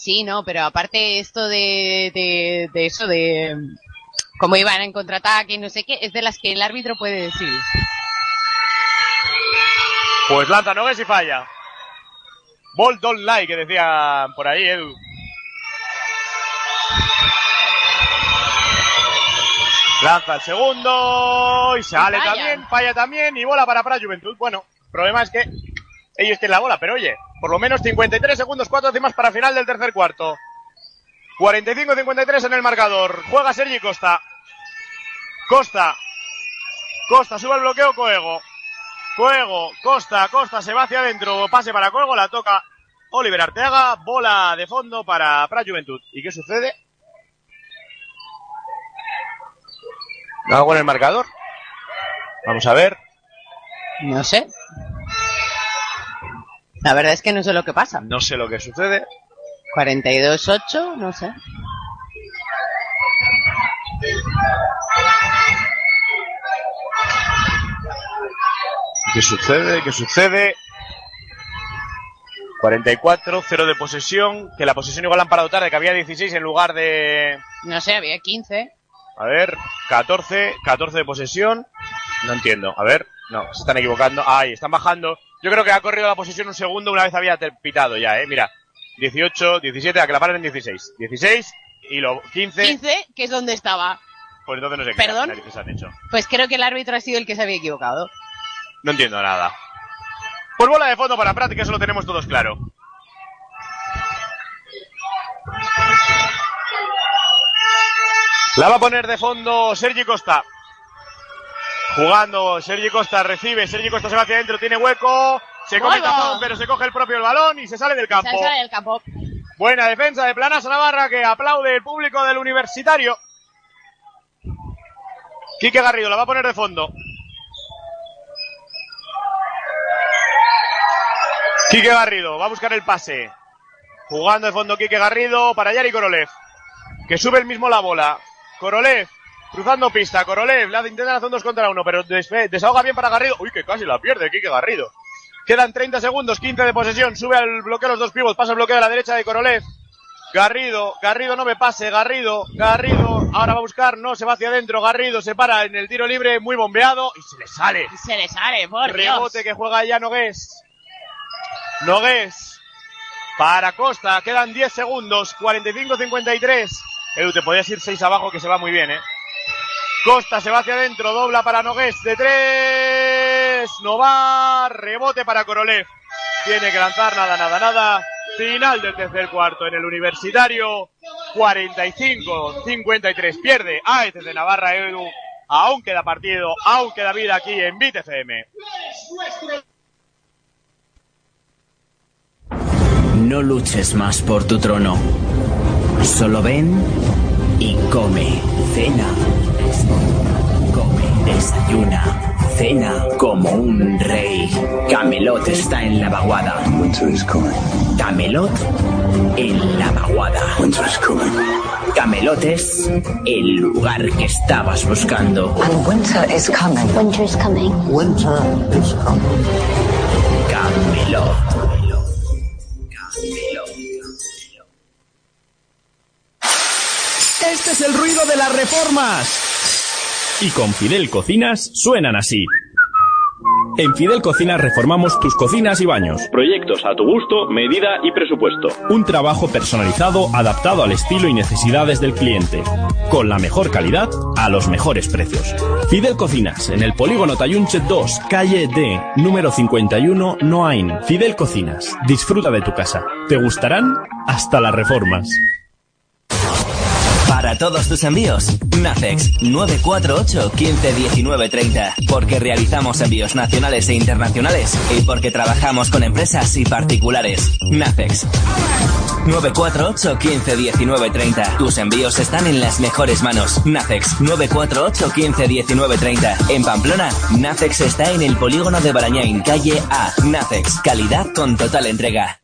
Sí, no, pero aparte esto de, de, de eso de cómo iban en contraataque y no sé qué, es de las que el árbitro puede decidir. Pues lanza Nogués y falla. Ball don't lie, que decían por ahí, Edu. Lanza el segundo y sale también, falla también y bola para para Juventud. Bueno, el problema es que ellos tienen la bola, pero oye, por lo menos 53 segundos, 4 décimas para final del tercer cuarto. 45-53 en el marcador. Juega Sergi Costa. Costa. Costa sube al bloqueo Coego. Coego, Costa, Costa se va hacia adentro, pase para Coego, la toca Oliver Arteaga, bola de fondo para, para Juventud. ¿Y qué sucede? ¿Algo en el marcador? Vamos a ver. No sé. La verdad es que no sé lo que pasa. No sé lo que sucede. 42-8, no sé. ¿Qué sucede? ¿Qué sucede? 44, 0 de posesión, que la posesión igual han parado tarde, que había 16 en lugar de... No sé, había 15. A ver, 14, 14 de posesión. No entiendo. A ver, no, se están equivocando. Ahí, están bajando. Yo creo que ha corrido la posesión un segundo una vez había pitado ya, eh. Mira, 18, 17, a que la paren en 16. 16 y lo 15, 15, que es donde estaba. pues entonces no sé qué ¿Perdón? narices han hecho. Pues creo que el árbitro ha sido el que se había equivocado. No entiendo nada. Pues bola de fondo para que eso lo tenemos todos claro. La va a poner de fondo Sergi Costa. Jugando, Sergi Costa recibe, Sergi Costa se va hacia adentro, tiene hueco, se come el tapón, pero se coge el propio el balón y se sale del campo. Se sale del campo. Buena defensa de Planasa Navarra que aplaude el público del universitario. Quique Garrido la va a poner de fondo. Quique Garrido va a buscar el pase. Jugando de fondo Quique Garrido para Yari Korolev. Que sube el mismo la bola. Korolev cruzando pista. Korolev la intenta hacer un dos contra uno, pero desfe- desahoga bien para Garrido. Uy, que casi la pierde Quique Garrido. Quedan 30 segundos, 15 de posesión. Sube al bloqueo los dos pivots. Pasa el bloqueo de la derecha de Korolev. Garrido, Garrido no me pase, Garrido, Garrido, ahora va a buscar, no, se va hacia adentro, Garrido se para en el tiro libre, muy bombeado, y se le sale. Se le sale, por Dios. Rebote que juega ya Nogués. Nogués. Para Costa, quedan 10 segundos, 45-53. Edu, te podías ir 6 abajo que se va muy bien, eh. Costa se va hacia adentro, dobla para Nogués de 3. No va, rebote para Korolev. Tiene que lanzar, nada, nada, nada. Final del tercer cuarto en el universitario. 45-53. Pierde AEC de Navarra, Edu. Aún queda partido, aún queda vida aquí en BitFM. No luches más por tu trono. Solo ven y come. Cena. Desayuna. Cena como un rey. Camelot está en la vaguada. Camelot en la vaguada. Camelot es el lugar que estabas buscando. And winter is coming. Winter is coming. Winter is coming. Camelot. Este es el ruido de las reformas. Y con Fidel Cocinas suenan así. En Fidel Cocinas reformamos tus cocinas y baños. Proyectos a tu gusto, medida y presupuesto. Un trabajo personalizado adaptado al estilo y necesidades del cliente. Con la mejor calidad a los mejores precios. Fidel Cocinas, en el polígono Tayunche 2, calle D, número 51, Noain. Fidel Cocinas, disfruta de tu casa. Te gustarán hasta las reformas. Para todos tus envíos, Nafex 948 15 19 30. Porque realizamos envíos nacionales e internacionales y porque trabajamos con empresas y particulares. Nafex 948 15 19 30. Tus envíos están en las mejores manos. Nafex 948 15 19 30. En Pamplona, Nafex está en el polígono de Barañain, calle A. Nafex, calidad con total entrega.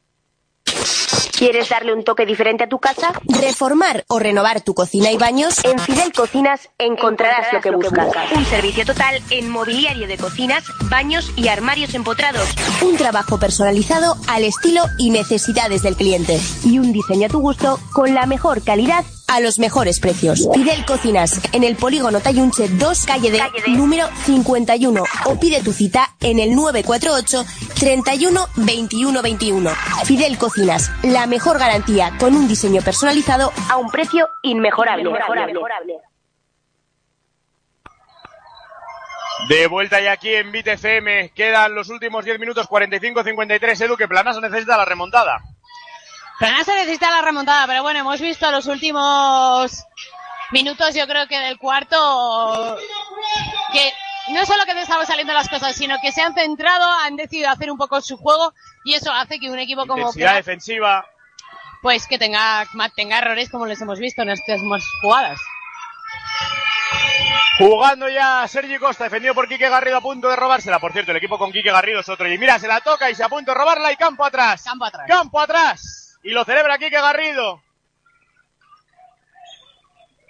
¿Quieres darle un toque diferente a tu casa? ¿Reformar o renovar tu cocina y baños? En Fidel Cocinas encontrarás lo que buscas. Un servicio total en mobiliario de cocinas, baños y armarios empotrados. Un trabajo personalizado al estilo y necesidades del cliente. Y un diseño a tu gusto con la mejor calidad a los mejores precios. Fidel Cocinas en el polígono Tayunche 2, calle de número 51 o pide tu cita en el 948 31 21 21. Fidel Cocinas, la mejor garantía con un diseño personalizado a un precio inmejorable. De vuelta ya aquí en Bit FM. Quedan los últimos 10 minutos, 45-53. Edu, que Planasa necesita la remontada. Planasa necesita la remontada, pero bueno, hemos visto los últimos minutos, yo creo que del cuarto, que no solo que te estaban saliendo las cosas, sino que se han centrado, han decidido hacer un poco su juego y eso hace que un equipo como Intensidad defensiva. pues que tenga, tenga errores como les hemos visto en estas más jugadas. Jugando ya Sergi Costa, defendido por Quique Garrido a punto de robársela. Por cierto, el equipo con Quique Garrido es otro. Y mira, se la toca y se a punto de robarla y campo atrás. Campo atrás. Campo atrás. Y lo celebra Quique Garrido.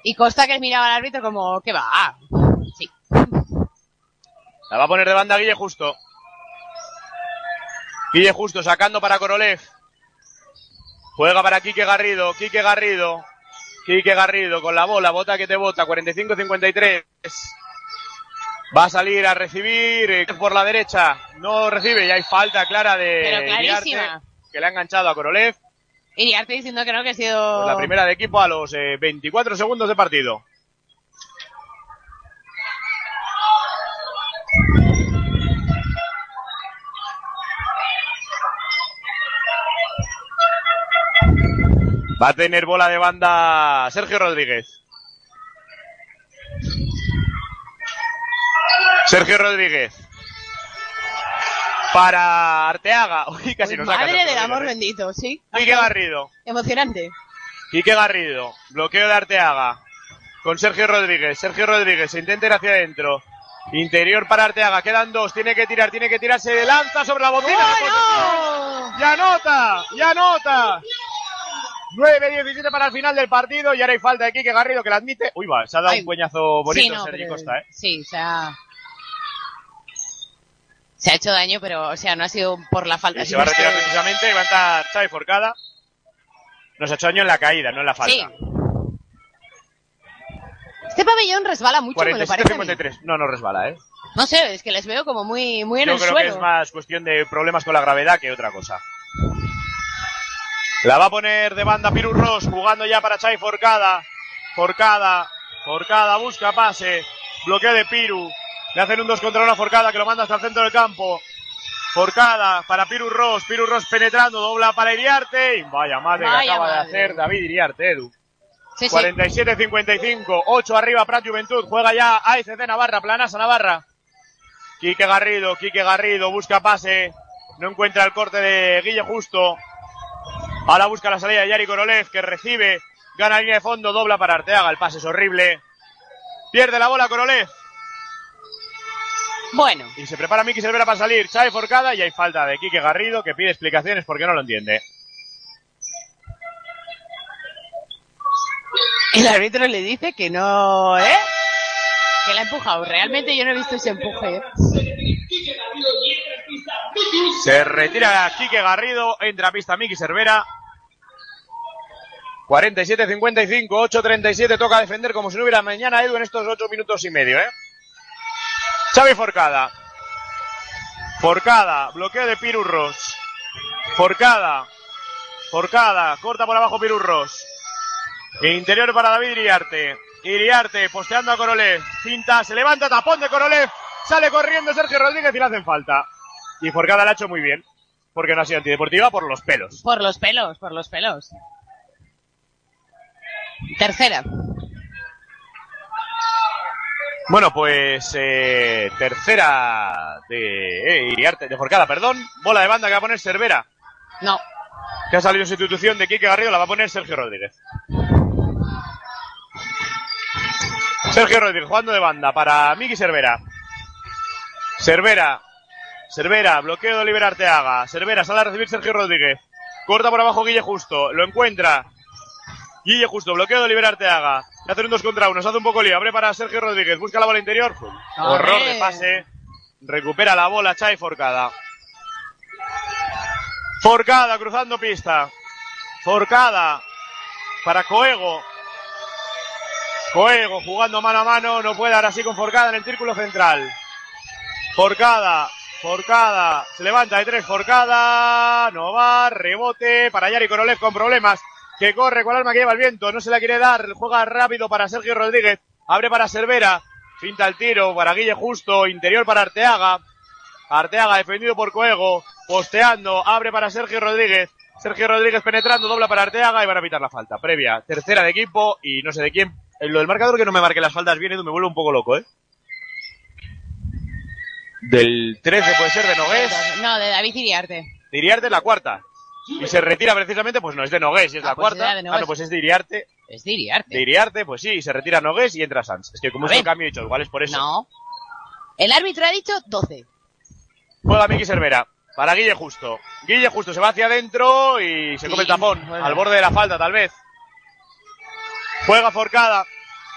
Y Costa que miraba al árbitro como, ¿qué va? Ah, Sí. La va a poner de banda Guille Justo. Guille Justo sacando para Korolev. Juega para Quique Garrido. Quique Garrido. Quique Garrido con la bola. Bota que te bota. 45-53. Va a salir a recibir eh, por la derecha. No recibe. Y hay falta clara de Pero Iriarte, clarísima. que le ha enganchado a Korolev. Y Arte diciendo que no, que ha sido... Pues la primera de equipo a los eh, 24 segundos de partido. Va a tener bola de banda Sergio Rodríguez. Sergio Rodríguez. Para Arteaga. Uy, casi nos saca Madre del amor ¿eh? bendito, sí. Quique Garrido. Emocionante. Quique Garrido, bloqueo de Arteaga. con Sergio Rodríguez. Sergio Rodríguez se intenta ir hacia adentro. Interior para Arteaga, quedan dos, tiene que tirar, tiene que tirar, se lanza sobre la bocina. ¡Y anota! ¡Y anota! 9-17 para el final del partido y ahora hay falta de Quique Garrido que la admite. Uy, va, se ha dado Ay. un puñazo bonito Sí, no, Sergi Costa, ¿eh? Sí, o sea... Se ha hecho daño, pero, o sea, no ha sido por la falta. Y se va a retirar precisamente y va a entrar Xavi Forcada. Nos ha hecho daño en la caída, no en la falta. Sí. Este pabellón resbala mucho, me lo parece. a mí. 47-53. No, no resbala, ¿eh? No sé, es que les veo como muy, muy en Yo el creo suelo. que es más cuestión de problemas con la gravedad que otra cosa. La va a poner de banda Piru Ross, jugando ya para Xavi Forcada. Forcada, Forcada busca pase, bloqueo de Piru. Le hacen un 2 contra una Forcada que lo manda hasta el centro del campo. Forcada para Piru Ross, Piru Ross penetrando, dobla para Iriarte. Y vaya madre que Vaya acaba de hacer David Iriarte, Edu. Sí. 47-55, 8 arriba Prat Juventud, juega ya AFC Navarra, Planasa Navarra. Quique Garrido, Quique Garrido, busca pase, no encuentra el corte de Guille Justo. Ahora busca la salida de Yari Korolev, que recibe, gana línea de fondo, dobla para Arteaga, el pase es horrible. Pierde la bola Korolev Bueno, y se prepara Miki Cervera para salir, Chávez Forcada y hay falta de Quique Garrido que pide explicaciones porque no lo entiende. el árbitro le dice que no, ¿eh? Que la ha empujado. Realmente yo no he visto ese empuje. ¿eh? Se retira Quique Garrido, entra a pista Miki Cervera. 47-55, 8-37, toca defender como si no hubiera mañana Edu en estos 8 minutos y medio, ¿eh? Xavi Forcada. Forcada, bloqueo de Pirurros. Forcada. Forcada, corta por abajo Pirurros. Interior para David Iriarte. Iriarte posteando a Korolev. Cinta, se levanta, tapón de Korolev. Sale corriendo Sergio Rodríguez y le hacen falta. Y Forcada la ha hecho muy bien. Porque no ha sido antideportiva por los pelos. Por los pelos, por los pelos. Tercera. Bueno, pues eh, tercera de eh, Iriarte, de Forcada, perdón. Bola de banda que va a poner Cervera. No. Que ha salido en sustitución de Quique Garrido, la va a poner Sergio Rodríguez. Sergio Rodríguez jugando de banda para Miki Cervera. Cervera. Cervera, bloqueo de Oliver Arteaga. Cervera sale a recibir Sergio Rodríguez. Corta por abajo Guille Justo. Lo encuentra. Guille Justo, bloqueo de Oliver Arteaga. Le hacen un 2 contra 1. Se hace un poco lío. Abre para Sergio Rodríguez. Busca la bola interior. Horror de pase. Recupera la bola Chai Forcada. Forcada cruzando pista. Forcada para Coego. Coego jugando mano a mano. No puede ahora sí con Forcada en el círculo central. Forcada. Forcada. Se levanta de tres. Forcada. No va. Rebote para Yari Korolev con problemas. Que corre con el arma que lleva el viento. No se la quiere dar. Juega rápido para Sergio Rodríguez. Abre para Cervera. Finta el tiro para Guille Justo. Interior para Arteaga. Arteaga defendido por Coego. Posteando. Abre para Sergio Rodríguez. Sergio Rodríguez penetrando. Dobla para Arteaga y van a pitar la falta. Previa. Tercera de equipo y no sé de quién. Lo del marcador que no me marque las faltas bien, Edu, me vuelve un poco loco, ¿eh? Del 13 puede ser de Nogués. No, de David Iriarte. Iriarte la cuarta. Y se retira precisamente, pues no es de Nogués, y es Ah, la pues cuarta. Ah, no, pues es de Iriarte. Es de Iriarte. De Iriarte, pues sí, y se retira Nogués y entra Sanz. Es que como A es el ver. cambio igual es por eso. No. El árbitro ha dicho 12. Juega Miki Cervera. Para Guille Justo. Guille Justo se va hacia adentro y se come el tapón. bueno. Al borde de la falta, tal vez. Juega Forcada.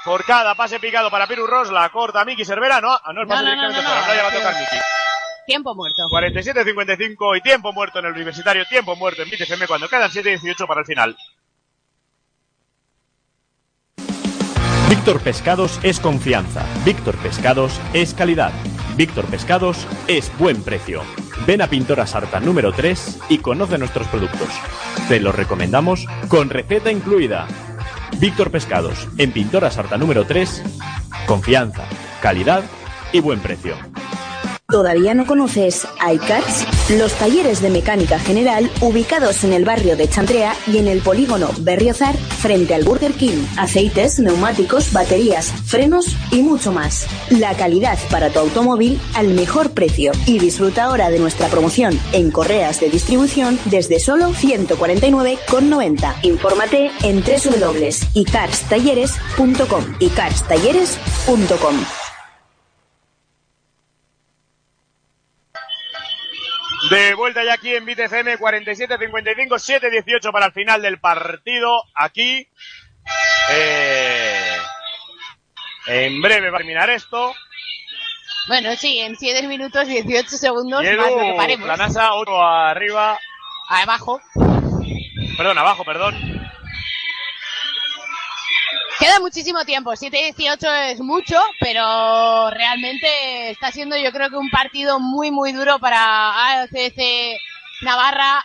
Forcada, pase picado para Piru Ross. La corta Miki Cervera. No, ah, no, el No, pase no, no, directamente no, fuera. no. No llega a tocar Miki. Tiempo muerto. 47-55 y tiempo muerto en el universitario. Tiempo muerto en BTFM cuando quedan 7-18 para el final. Víctor Pescados es confianza. Víctor Pescados es calidad. Víctor Pescados es buen precio. Ven a Pintora Sarta número 3 y conoce nuestros productos. Te los recomendamos con receta incluida. Víctor Pescados, en Pintora Sarta número 3, confianza, calidad y buen precio. ¿Todavía no conoces iCars? Los talleres de mecánica general ubicados en el barrio de Chantrea y en el polígono Berriozar frente al Burger King. Aceites, neumáticos, baterías, frenos y mucho más. La calidad para tu automóvil al mejor precio. Y disfruta ahora de nuestra promoción en correas de distribución desde solo 149,90. Infórmate en www.icarstalleres.com. icarstalleres.com. De vuelta ya aquí en BTFM 47-55, 7-18 para el final del partido. Aquí. Eh, en breve va a terminar esto. Bueno, sí, en 7 minutos 18 segundos más lo que paremos. Planasa, otro arriba. Abajo. Perdón, abajo, perdón. Queda muchísimo tiempo, 7-18 es mucho, pero realmente está siendo yo creo que un partido muy muy duro para ACC Navarra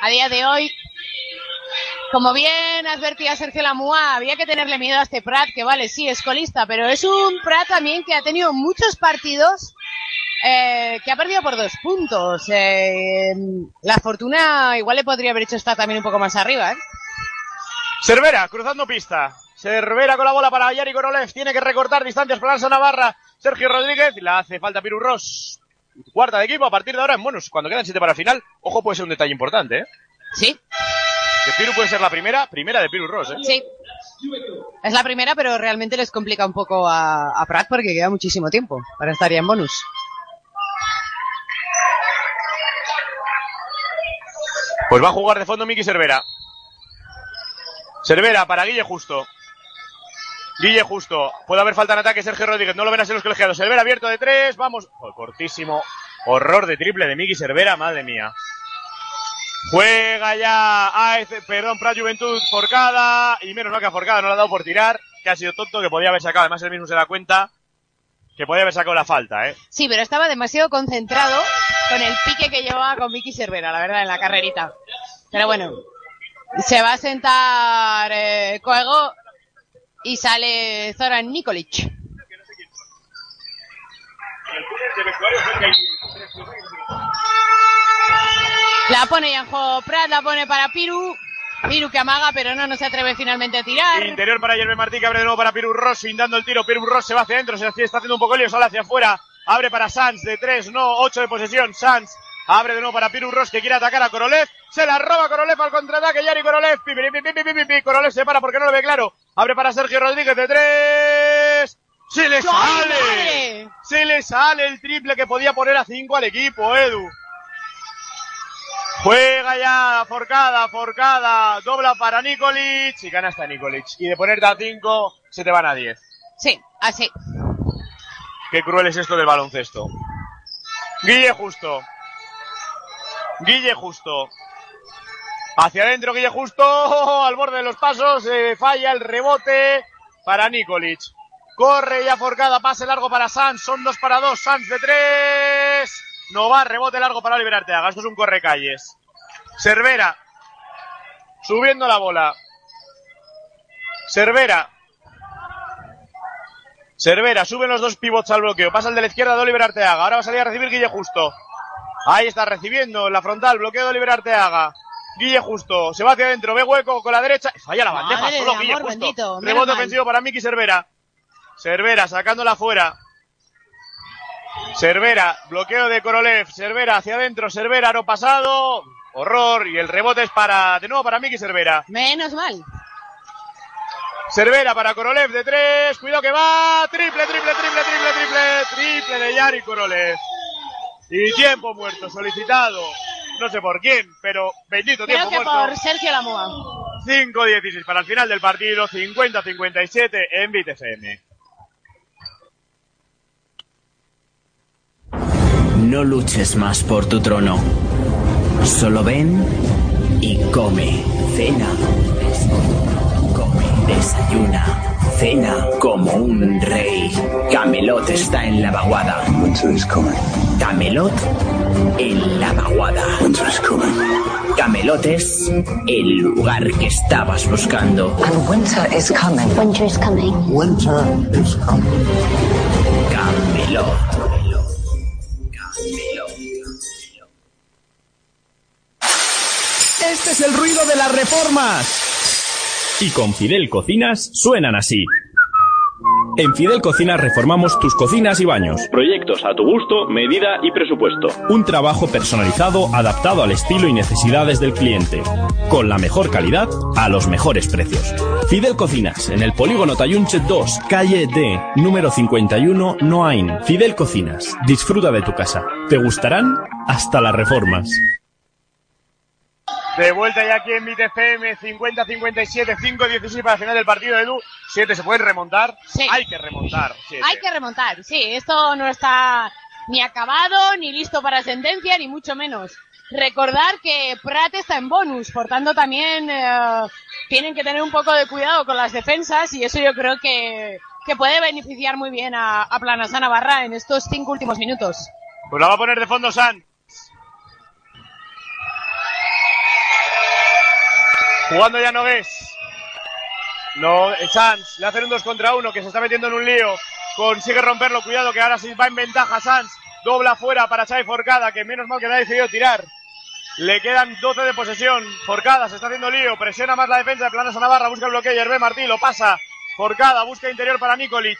a día de hoy. Como bien advertía Sergio Lamúa, había que tenerle miedo a este Prat, que vale, sí, es colista, pero es un Prat también que ha tenido muchos partidos eh, que ha perdido por dos puntos. Eh, la fortuna igual le podría haber hecho estar también un poco más arriba, ¿eh? Cervera, cruzando pista. Cervera con la bola para Yari Korolev. Tiene que recortar distancias para Lanza Navarra. Sergio Rodríguez. Le hace falta Piru Ross. Cuarta de equipo. A partir de ahora en bonus. Cuando quedan siete para el final. Ojo, puede ser un detalle importante, ¿eh? Sí. Que Piru puede ser la primera. Primera de Piru Ross, ¿eh? Sí. Es la primera, pero realmente les complica un poco a, a Prat porque queda muchísimo tiempo para estar ya en bonus. Pues va a jugar de fondo Miki Cervera. Cervera para Guille Justo. Guille Justo. Puede haber falta en ataque Sergio Rodríguez. No lo ven así los colegiados. Cervera abierto de tres. Vamos. Cortísimo. Horror de triple de Miki Cervera. Madre mía. Juega ya AF, perdón, Prat Juventud Forcada. Y menos mal que Forcada no le ha dado por tirar. Que ha sido tonto, que podía haber sacado. Además, él mismo se da cuenta que podía haber sacado la falta, ¿eh? Sí, pero estaba demasiado concentrado con el pique que llevaba con Vicky Cervera, la verdad, en la carrerita. Pero bueno, se va a sentar eh, Coego y sale Zoran Nikolic. La pone Yanjo Prat, la pone para Piru. Piru que amaga, pero no, no se atreve finalmente a tirar. Interior para Yerbe Martí, que abre de nuevo para Piru Ross, sin dando el tiro. Piru Ross se va hacia adentro, se está haciendo un poco lío, sale hacia afuera. Abre para Sanz de tres, no, ocho de posesión. Sanz abre de nuevo para Piru Ross, que quiere atacar a Korolev. Se la roba Korolev al contraataque. Yari Korolev. Pi, pi, pi. Korolev se para porque no lo ve claro. Abre para Sergio Rodríguez de tres. ¡Se le ¡Ay, sale! madre! Se le sale el triple que podía poner a cinco al equipo, Edu. Juega ya, forcada, forcada, dobla para Nikolic y canasta Nikolic. Y de ponerte a 5, se te van a 10. Sí, así. Qué cruel es esto del baloncesto. Guille Justo. Guille Justo. Hacia adentro, Guille Justo, al borde de los pasos, eh, falla el rebote para Nikolic. Corre ya forcada, pase largo para Sanz, son dos para dos, Sanz de tres. No va, rebote largo para Oliver Arteaga, esto es un correcalles. Cervera, subiendo la bola. Cervera. Cervera, suben los dos pivots al bloqueo, pasa el de la izquierda de Oliver Arteaga, ahora va a salir a recibir Guille Justo. Ahí está recibiendo en la frontal, bloqueo de Oliver Arteaga. Guille Justo, se va hacia adentro, ve hueco con la derecha, falla la bandeja, Madre solo Guille amor Justo. bendito, Rebote ofensivo para Miki Cervera. Cervera sacándola fuera. Cervera, bloqueo de Korolev, Cervera hacia adentro, Cervera, no pasado, horror, y el rebote es para, de nuevo para Miki Cervera. Menos mal. Cervera para Korolev de tres, cuidado que va, triple, triple, triple, triple, triple, triple de Yari Korolev. Y tiempo muerto, solicitado, no sé por quién, pero bendito Creo tiempo que muerto. por Sergio Lamoa. 5-16 para el final del partido, 50-57 en BTFM. No luches más por tu trono. Solo ven y come. Cena. Desayuna, cena como un rey. Camelot está en la vaguada. Camelot en la vaguada. Camelot es el lugar que estabas buscando. And winter is coming. Winter is coming. Winter is coming. Camelot. Este es el ruido de las reformas. Y con Fidel Cocinas suenan así. En Fidel Cocinas reformamos tus cocinas y baños. Proyectos a tu gusto, medida y presupuesto. Un trabajo personalizado adaptado al estilo y necesidades del cliente. Con la mejor calidad a los mejores precios. Fidel Cocinas, en el polígono Tayunche 2, calle D, número 51, Noain. Fidel Cocinas, disfruta de tu casa. Te gustarán hasta las reformas. De vuelta ya aquí en mi TFM, 50-57, 5-16 para el final del partido, Edu. 7 se pueden remontar. Sí. Hay que remontar. siete. Hay que remontar, sí. Esto no está ni acabado, ni listo para sentencia, ni mucho menos. Recordar que Prat está en bonus, por tanto también eh, tienen que tener un poco de cuidado con las defensas y eso yo creo que, que puede beneficiar muy bien a, a Planasa Navarra en estos cinco últimos minutos. Pues la va a poner de fondo San. Jugando ya Nogués. No, eh, Sanz le hacen un 2 contra 1 que se está metiendo en un lío. Consigue romperlo, cuidado que ahora sí va en ventaja Sanz. Dobla fuera para Xavi Forcada, que menos mal que no ha decidido tirar. Le quedan 12 de posesión. Forcada se está haciendo lío, presiona más la defensa de Planasa Navarra, busca el bloqueo. Hervé Martí lo pasa. Forcada busca interior para Nikolic.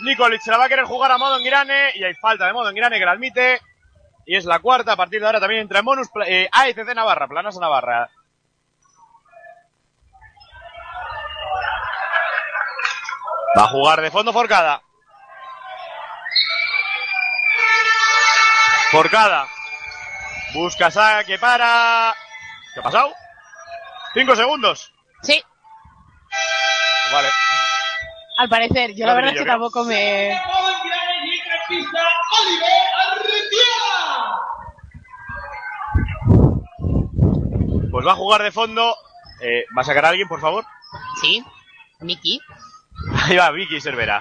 Nikolic se la va a querer jugar a modo en Girane y hay falta de modo en Girane que la admite. Y es la cuarta, a partir de ahora también entra en bonus eh, AECC Navarra, Planasa Navarra. Va a jugar de fondo Forcada. Forcada. Busca saque para. ¿Qué ha pasado? Cinco segundos. Sí, Vale. al parecer. Yo la verdad es que creo. tampoco me... pista Oliver Arretia. Pues va a jugar de fondo. Eh, ¿Va a sacar a alguien, por favor? Sí. Miki. Ahí va, Vicky Cervera.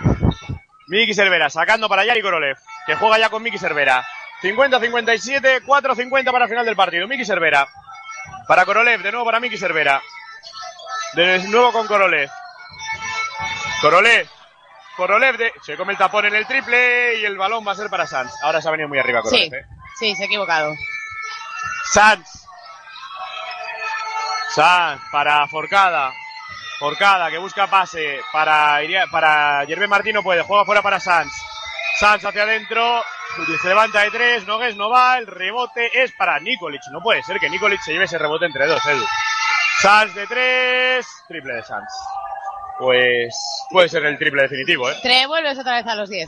Miki Cervera sacando para Yari Korolev, que juega ya con Miki Cervera. 50-57, 4-50 para el final del partido. Miki Cervera. Para Korolev, de nuevo para Miki Cervera. De nuevo con Korolev. Korolev. Korolev de... se come el tapón en el triple y el balón va a ser para Sanz. Ahora se ha venido muy arriba Korolev. Sí, eh. sí, se ha equivocado. Sanz. Sanz para Forcada. Forcada que busca pase para, Iria- para Yerbe Martino puede. Juega fuera para Sanz. Sanz hacia adentro. Se levanta de tres. Nogues no va. El rebote es para Nikolic. No puede ser que Nikolic se lleve ese rebote entre dos, Edu. Sanz de tres. Triple de Sanz. Pues puede ser el triple definitivo, ¿eh? Te vuelves otra vez a los 10.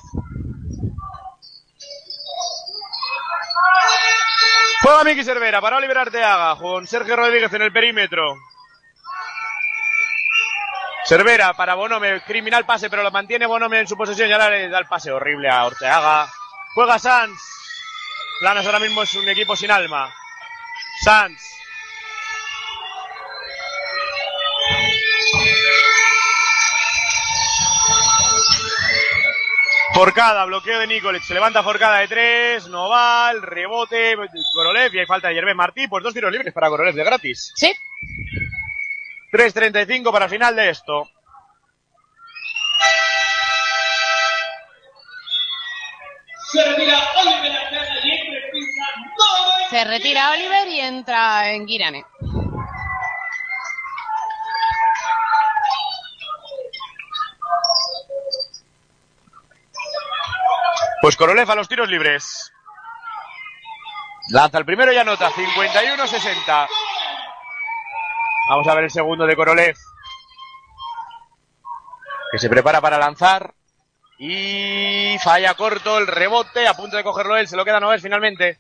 Juega Miki Cervera para Oliver Arteaga con Sergio Rodríguez en el perímetro. Cervera para Bonome, criminal pase, pero lo mantiene Bonome en su posesión y ahora le da el pase horrible a Orteaga. Juega Sanz. Planas ahora mismo es un equipo sin alma. Sanz. Forcada, bloqueo de Nikolic, se levanta Forcada de tres, no va, el rebote, Korolev y hay falta de Yerbe Martí, pues dos tiros libres para Korolev de gratis. Sí. 3.35 para el final de esto. Se retira Oliver y retira Oliver y entra en Girane. Pues Korolev a los tiros libres. Lanza el primero y anota, 51-60. Vamos a ver el segundo de Korolev. Que se prepara para lanzar. Y falla corto el rebote, a punto de cogerlo él, se lo queda Noves finalmente.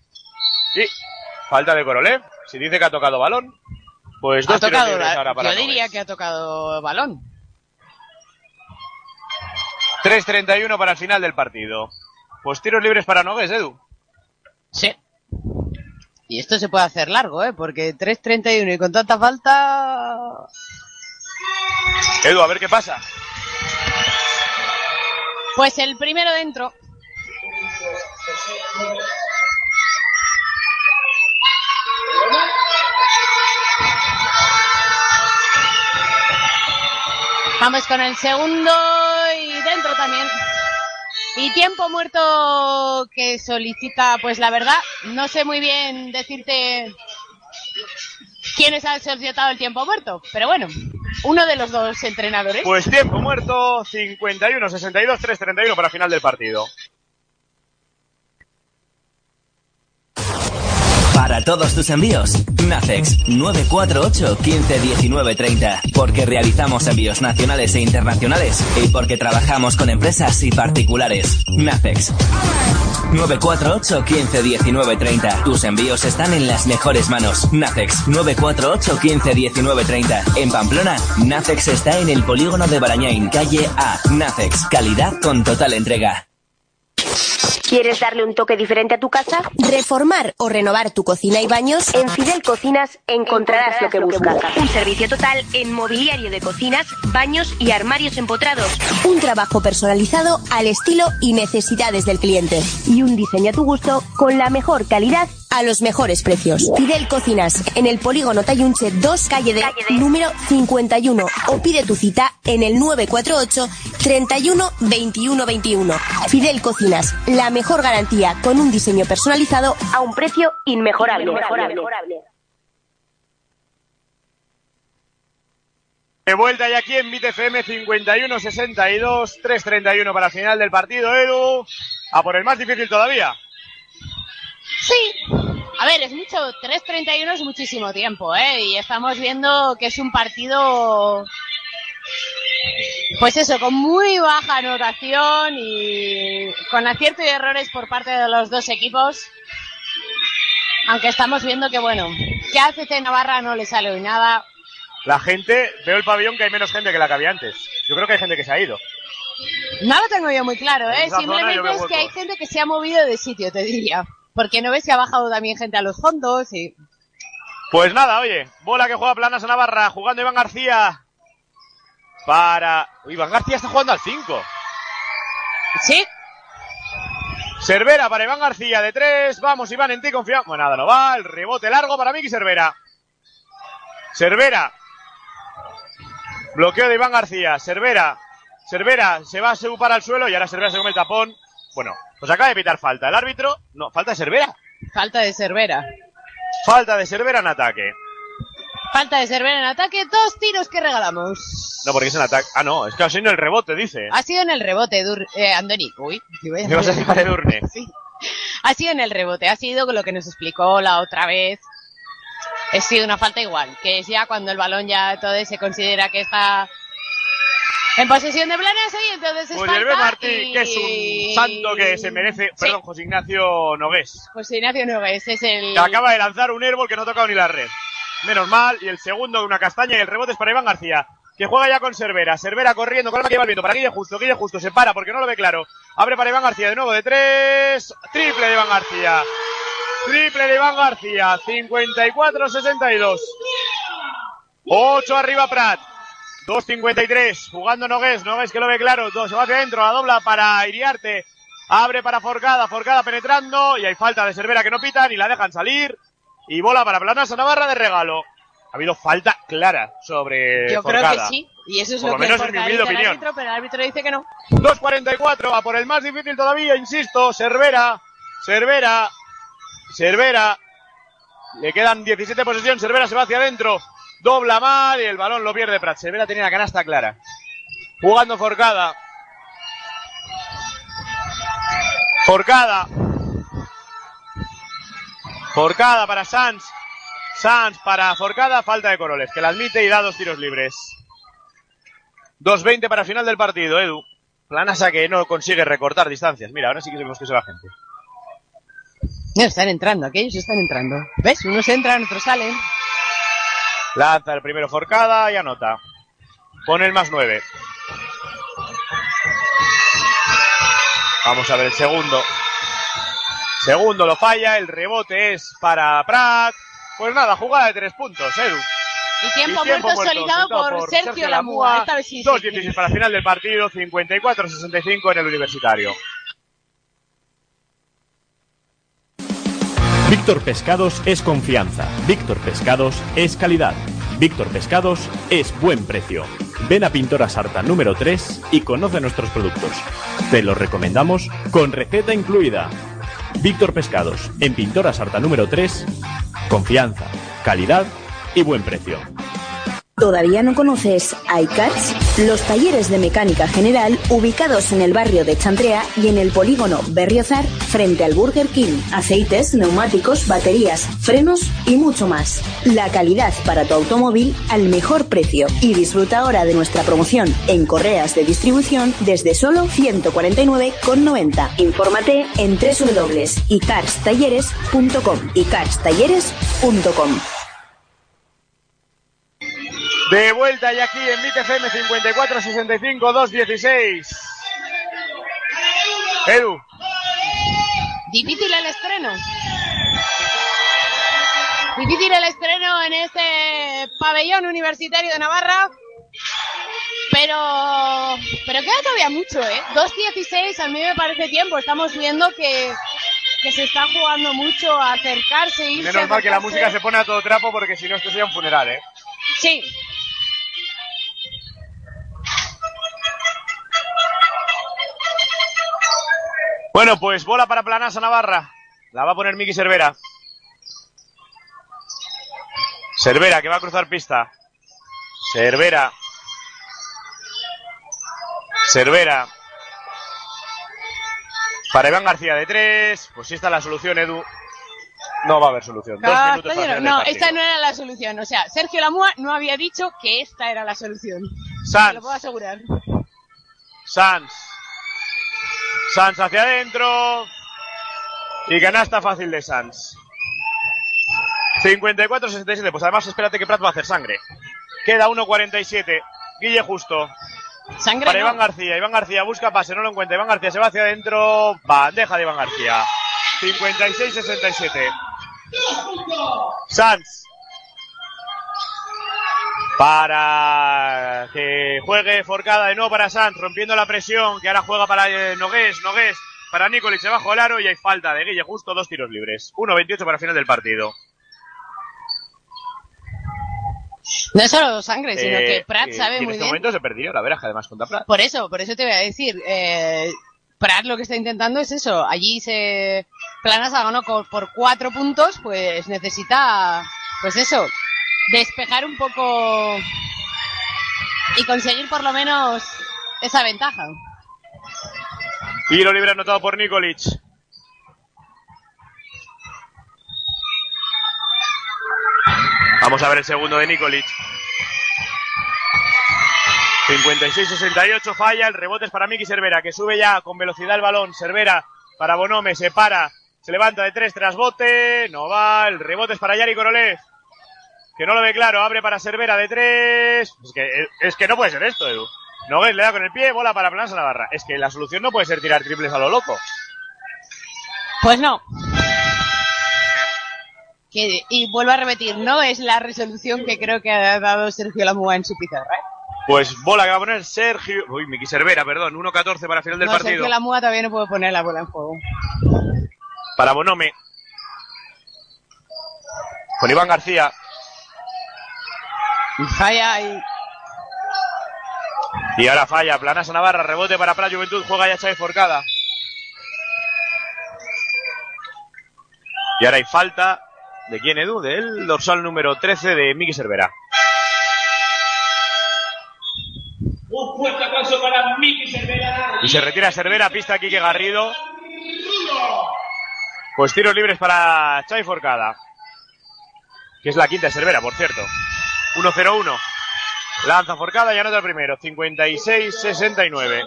Y falta de Korolev. Si dice que ha tocado balón, pues dos Ha tiros tocado, libres la- ahora para yo diría Noves. que ha tocado balón. 3.31 para el final del partido. Pues tiros libres para Nogues, Edu. Sí. Y esto se puede hacer largo, ¿eh? Porque 3.31 y con tanta falta... Edu, a ver qué pasa. Pues el primero dentro. Vamos con el segundo y dentro también. Y tiempo muerto que solicita, pues la verdad, no sé muy bien decirte quién es ha solicitado el tiempo muerto. Pero bueno, uno de los dos entrenadores. Pues tiempo muerto, 51, 62, 3, 31 para final del partido. Para todos tus envíos, Nacex 948 15 19 30. Porque realizamos envíos nacionales e internacionales y porque trabajamos con empresas y particulares. Nacex 948 15 19 30. Tus envíos están en las mejores manos. Nacex 948 15 19 30. En Pamplona, Nacex está en el polígono de Barañain, calle A. Nacex, calidad con total entrega. ¿Quieres darle un toque diferente a tu casa? ¿Reformar o renovar tu cocina y baños? En Fidel Cocinas encontrarás lo que buscas. Un servicio total en mobiliario de cocinas, baños y armarios empotrados. Un trabajo personalizado al estilo y necesidades del cliente. Y un diseño a tu gusto con la mejor calidad a los mejores precios. Fidel Cocinas, en el polígono Tayunche 2, calle de, número 51. O pide tu cita en el 948 31 21 21. Fidel Cocinas, la mejor garantía con un diseño personalizado a un precio inmejorable. De vuelta y aquí en BTFM 51, 62, 3, 31 para final del partido, Edu. A por el más difícil todavía. Sí. A ver, es mucho, 3.31 es muchísimo tiempo, ¿eh? Y estamos viendo que es un partido, pues eso, con muy baja anotación y con acierto y errores por parte de los dos equipos. Aunque estamos viendo que, bueno, que a ACC Navarra no le sale hoy nada. La gente, veo el pabellón que hay menos gente que la que había antes. Yo creo que hay gente que se ha ido. No lo tengo yo muy claro, ¿eh? Simplemente es que hay gente que se ha movido de sitio, te diría. Porque no ves que ha bajado también gente a los fondos y... Pues nada, oye, bola que juega Planas a Navarra, jugando Iván García. Para. Iván García está jugando al 5. Sí. Cervera para Iván García de 3. Vamos, Iván, en ti confiamos. Bueno, nada, no va. El rebote largo para Miki Cervera. Cervera. Bloqueo de Iván García. Cervera. Cervera se va a subir al suelo y ahora Cervera se come el tapón. Bueno, pues acaba de pitar falta. El árbitro. No, falta de Cervera. Falta de Cervera. Falta de Cervera en ataque. Falta de Cervera en ataque, dos tiros que regalamos. No, porque es en ataque. Ah, no, es que ha sido en el rebote, dice. Ha sido en el rebote, Dur eh, Andoni. Uy, ¿qué voy a ¿Qué vas a decir Durne? Sí. Ha sido en el rebote, ha sido lo que nos explicó la otra vez. Ha sido una falta igual, que es ya cuando el balón ya todo se considera que está en posesión de Blanes y entonces es Pues falta Martí, y- que es un santo que se merece. Perdón, José Ignacio Nogués. Pues Ignacio Nogués es el... Que acaba de lanzar un airball que no ha tocado ni la red. Menos mal, y el segundo de una castaña y el rebote es para Iván García, que juega ya con Cervera. Cervera corriendo con que va el viento para Guille Justo. Guille Justo se para porque no lo ve claro. Abre para Iván García de nuevo de tres. Triple de Iván García. Triple de Iván García. 54-62. 8 arriba Prat. 2.53. Jugando Nogués. Nogués que lo ve claro. Dos, se va hacia adentro. La dobla para Iriarte. Abre para Forcada. Forcada penetrando. Y hay falta de Cervera que no pitan y la dejan salir. Y bola para Planasa Navarra de regalo. Ha habido falta clara sobre Yo creo que sí, y eso es Por lo, lo que menos en mi humilde el opinión. árbitro, pero el árbitro dice que no. 2.44, a por el más difícil todavía, insisto, Cervera, Cervera, Cervera, le quedan 17 posesión, Cervera se va hacia adentro, dobla mal y el balón lo pierde Prat. Cervera tenía la canasta clara. Jugando Forcada. Forcada. Forcada para Sanz. Sanz para Forcada, falta de Coroles, que la admite y da dos tiros libres. 2.20 para final del partido, Edu. Planasa que no consigue recortar distancias. Mira, ahora sí que vemos que se va gente. No, están entrando, aquellos están entrando. ¿Ves? Unos entran, otros salen. Lanza el primero Forcada y anota. Pone el más 9. Vamos a ver el segundo. Segundo lo falla, el rebote es para Prat. Pues nada, jugada de tres puntos, Edu. Y tiempo, Y tiempo muerto, muerto, por, Sergio Lamúa. Lamúa. Esta vez sí. 2.16 para final del partido, 54-65 en el universitario. Víctor Pescados es confianza. Víctor Pescados es calidad. Víctor Pescados es buen precio. Ven a Pintora Sarta número 3 y conoce nuestros productos. Te los recomendamos con receta incluida. Víctor Pescados, en Pintora Sarta número 3, confianza, calidad y buen precio. ¿Todavía no conoces iCars? Los talleres de mecánica general ubicados en el barrio de Chantrea y en el polígono Berriozar frente al Burger King. Aceites, neumáticos, baterías, frenos y mucho más. La calidad para tu automóvil al mejor precio. Y disfruta ahora de nuestra promoción en correas de distribución desde solo 149,90. Infórmate en www.icarstalleres.com. icarstalleres.com. De vuelta y aquí en MITFM 54 65 216. Edu, Difícil el estreno. Difícil el estreno en este pabellón universitario de Navarra. Pero, pero queda todavía mucho, ¿eh? 2.16 a mí me parece tiempo. Estamos viendo que, que se está jugando mucho a acercarse, irse. menos mal que la música se pone a todo trapo porque si no esto sería un funeral, ¿eh? Sí. Bueno, pues bola para Planasa Navarra. La va a poner Miki Cervera. Cervera que va a cruzar pista. Cervera. Cervera. Para Iván García de tres. Pues sí está la solución, Edu. No va a haber solución. Dos Ah, minutos para no, del esta partido. no era la solución. O sea, Sergio Lamua no había dicho que esta era la solución. Sanz. Te lo puedo asegurar. Sanz. Sanz hacia adentro. Y canasta fácil de Sanz. 54-67. Pues además espérate que Prat va a hacer sangre. Queda 1.47. Guille Justo. Sangre Para no. Iván García. Iván García busca pase, no lo encuentra. Iván García se va hacia adentro. Bandeja de Iván García. 56-67. Sanz. Para que juegue Forcada de nuevo para Sanz, rompiendo la presión, que ahora juega para eh, Nogués, Nogués, para Nikolic debajo del aro y hay falta de Guille Justo, dos tiros libres. 1.28 para el final del partido. No es solo sangre, sino Eh, que Prat sabe en muy este bien. momento se perdió la veraja además contra Prat. Por eso, por eso te voy a decir. Eh, Prat lo que está intentando es eso. Allí se Planasa ganó por cuatro puntos, pues necesita, pues eso, despejar un poco y conseguir por lo menos esa ventaja. Tiro libre anotado por Nikolic. Vamos a ver el segundo de Nikolic. 56-68 falla, el rebote es para Miki Cervera, que sube ya con velocidad el balón. Cervera para Bonome, se para, se levanta de tres tras bote, no va, el rebote es para Yari Korolev, que no lo ve claro, abre para Cervera de tres. Es que, es que no puede ser esto, Edu. Nogués le da con el pie, bola para Planasa Navarra. Es que la solución no puede ser tirar triples a lo loco. Pues no. Que, y vuelvo a repetir, no es la resolución que creo que ha dado Sergio Lamua en su pizarra. ¿eh? Pues bola que va a poner Sergio. Uy, Miki Cervera, perdón. 1-14 para final del No, partido. Sergio Lamua todavía no puede poner la bola en juego. Para Bonome. Con Iván García. Falla y Y ahora falla. Planasa Navarra. Rebote para Prat Juventud. Juega ya Chávez Forcada. Y ahora hay falta. ¿De quién, Edu? Del dorsal número 13 de Miki Cervera. Un fuerte aplauso para Miki Cervera. Y se retira Cervera. Pista Quique Garrido. Pues tiros libres para Chávez Forcada. Que es la quinta de Cervera, por cierto. 1-0-1. Lanza Forcada y anota el primero. 56-69.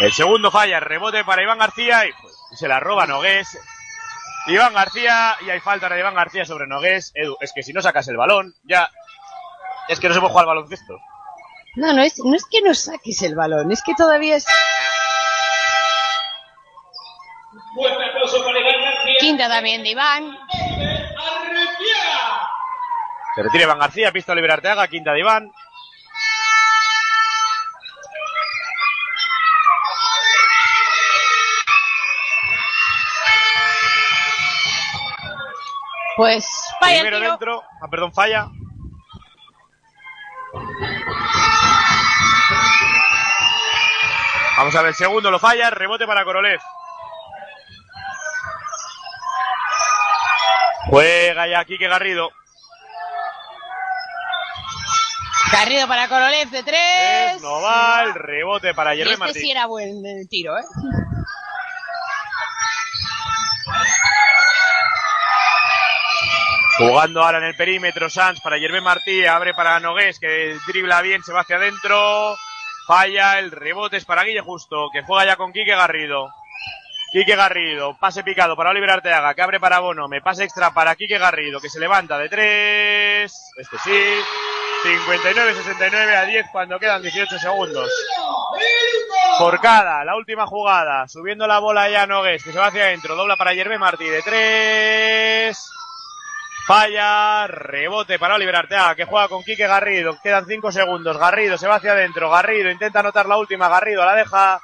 El segundo falla, rebote para Iván García y, se la roba Nogués. Iván García, y hay falta de Iván García sobre Nogués. Edu, es que si no sacas el balón, ya. Es que no se puede jugar al baloncesto. No, no es, no es que no saques el balón, es que todavía es quinta también de Iván. Se retira Iván García, pista Oliver Arteaga, quinta de Iván. Pues falla el Primero tiro. dentro. Ah, perdón, falla. Vamos a ver, segundo lo falla, rebote para Korolev. Juega ya Quique Garrido. Garrido para Korolev de tres. No va, el rebote para Yerbe este Martí. sí era buen tiro, ¿eh? Jugando ahora en el perímetro, Sanz para Yerbe Martí, abre para Nogués, que dribla bien, se va hacia adentro, falla, el rebote es para Guille Justo, que juega ya con Quique Garrido. Quique Garrido, pase picado para Oliver Arteaga, que abre para Bono, me pase extra para Quique Garrido, que se levanta de tres, este sí, 59-69 a 10 cuando quedan 18 segundos. Forcada, la última jugada, subiendo la bola ya Nogués, que se va hacia adentro, dobla para Yerbe Martí de tres. Falla, rebote para Oliver Arteaga, que juega con Quique Garrido. Quedan 5 segundos. Garrido se va hacia adentro. Garrido intenta anotar la última. Garrido la deja.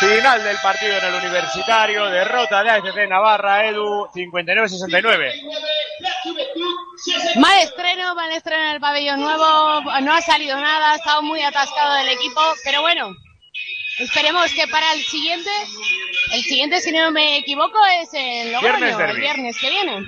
Final del partido en el universitario. Derrota de AFC Navarra, Edu, 59-69. Mal estreno, mal estreno en el pabellón nuevo. No ha salido nada, ha estado muy atascado el equipo. Pero bueno, esperemos que para el siguiente, el siguiente, si no me equivoco, es el Logroño, Viernes el viernes que viene.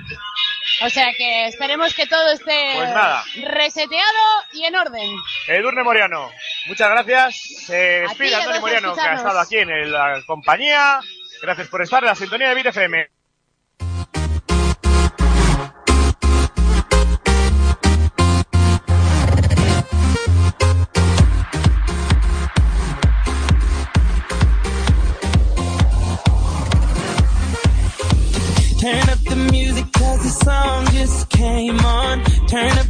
O sea que esperemos que todo esté Pues nada. reseteado y en orden. Edurne Moriano, muchas gracias. Se despide Antonio Moriano, que ha estado aquí en el- la compañía. Gracias por estar en la sintonía de Bit Turn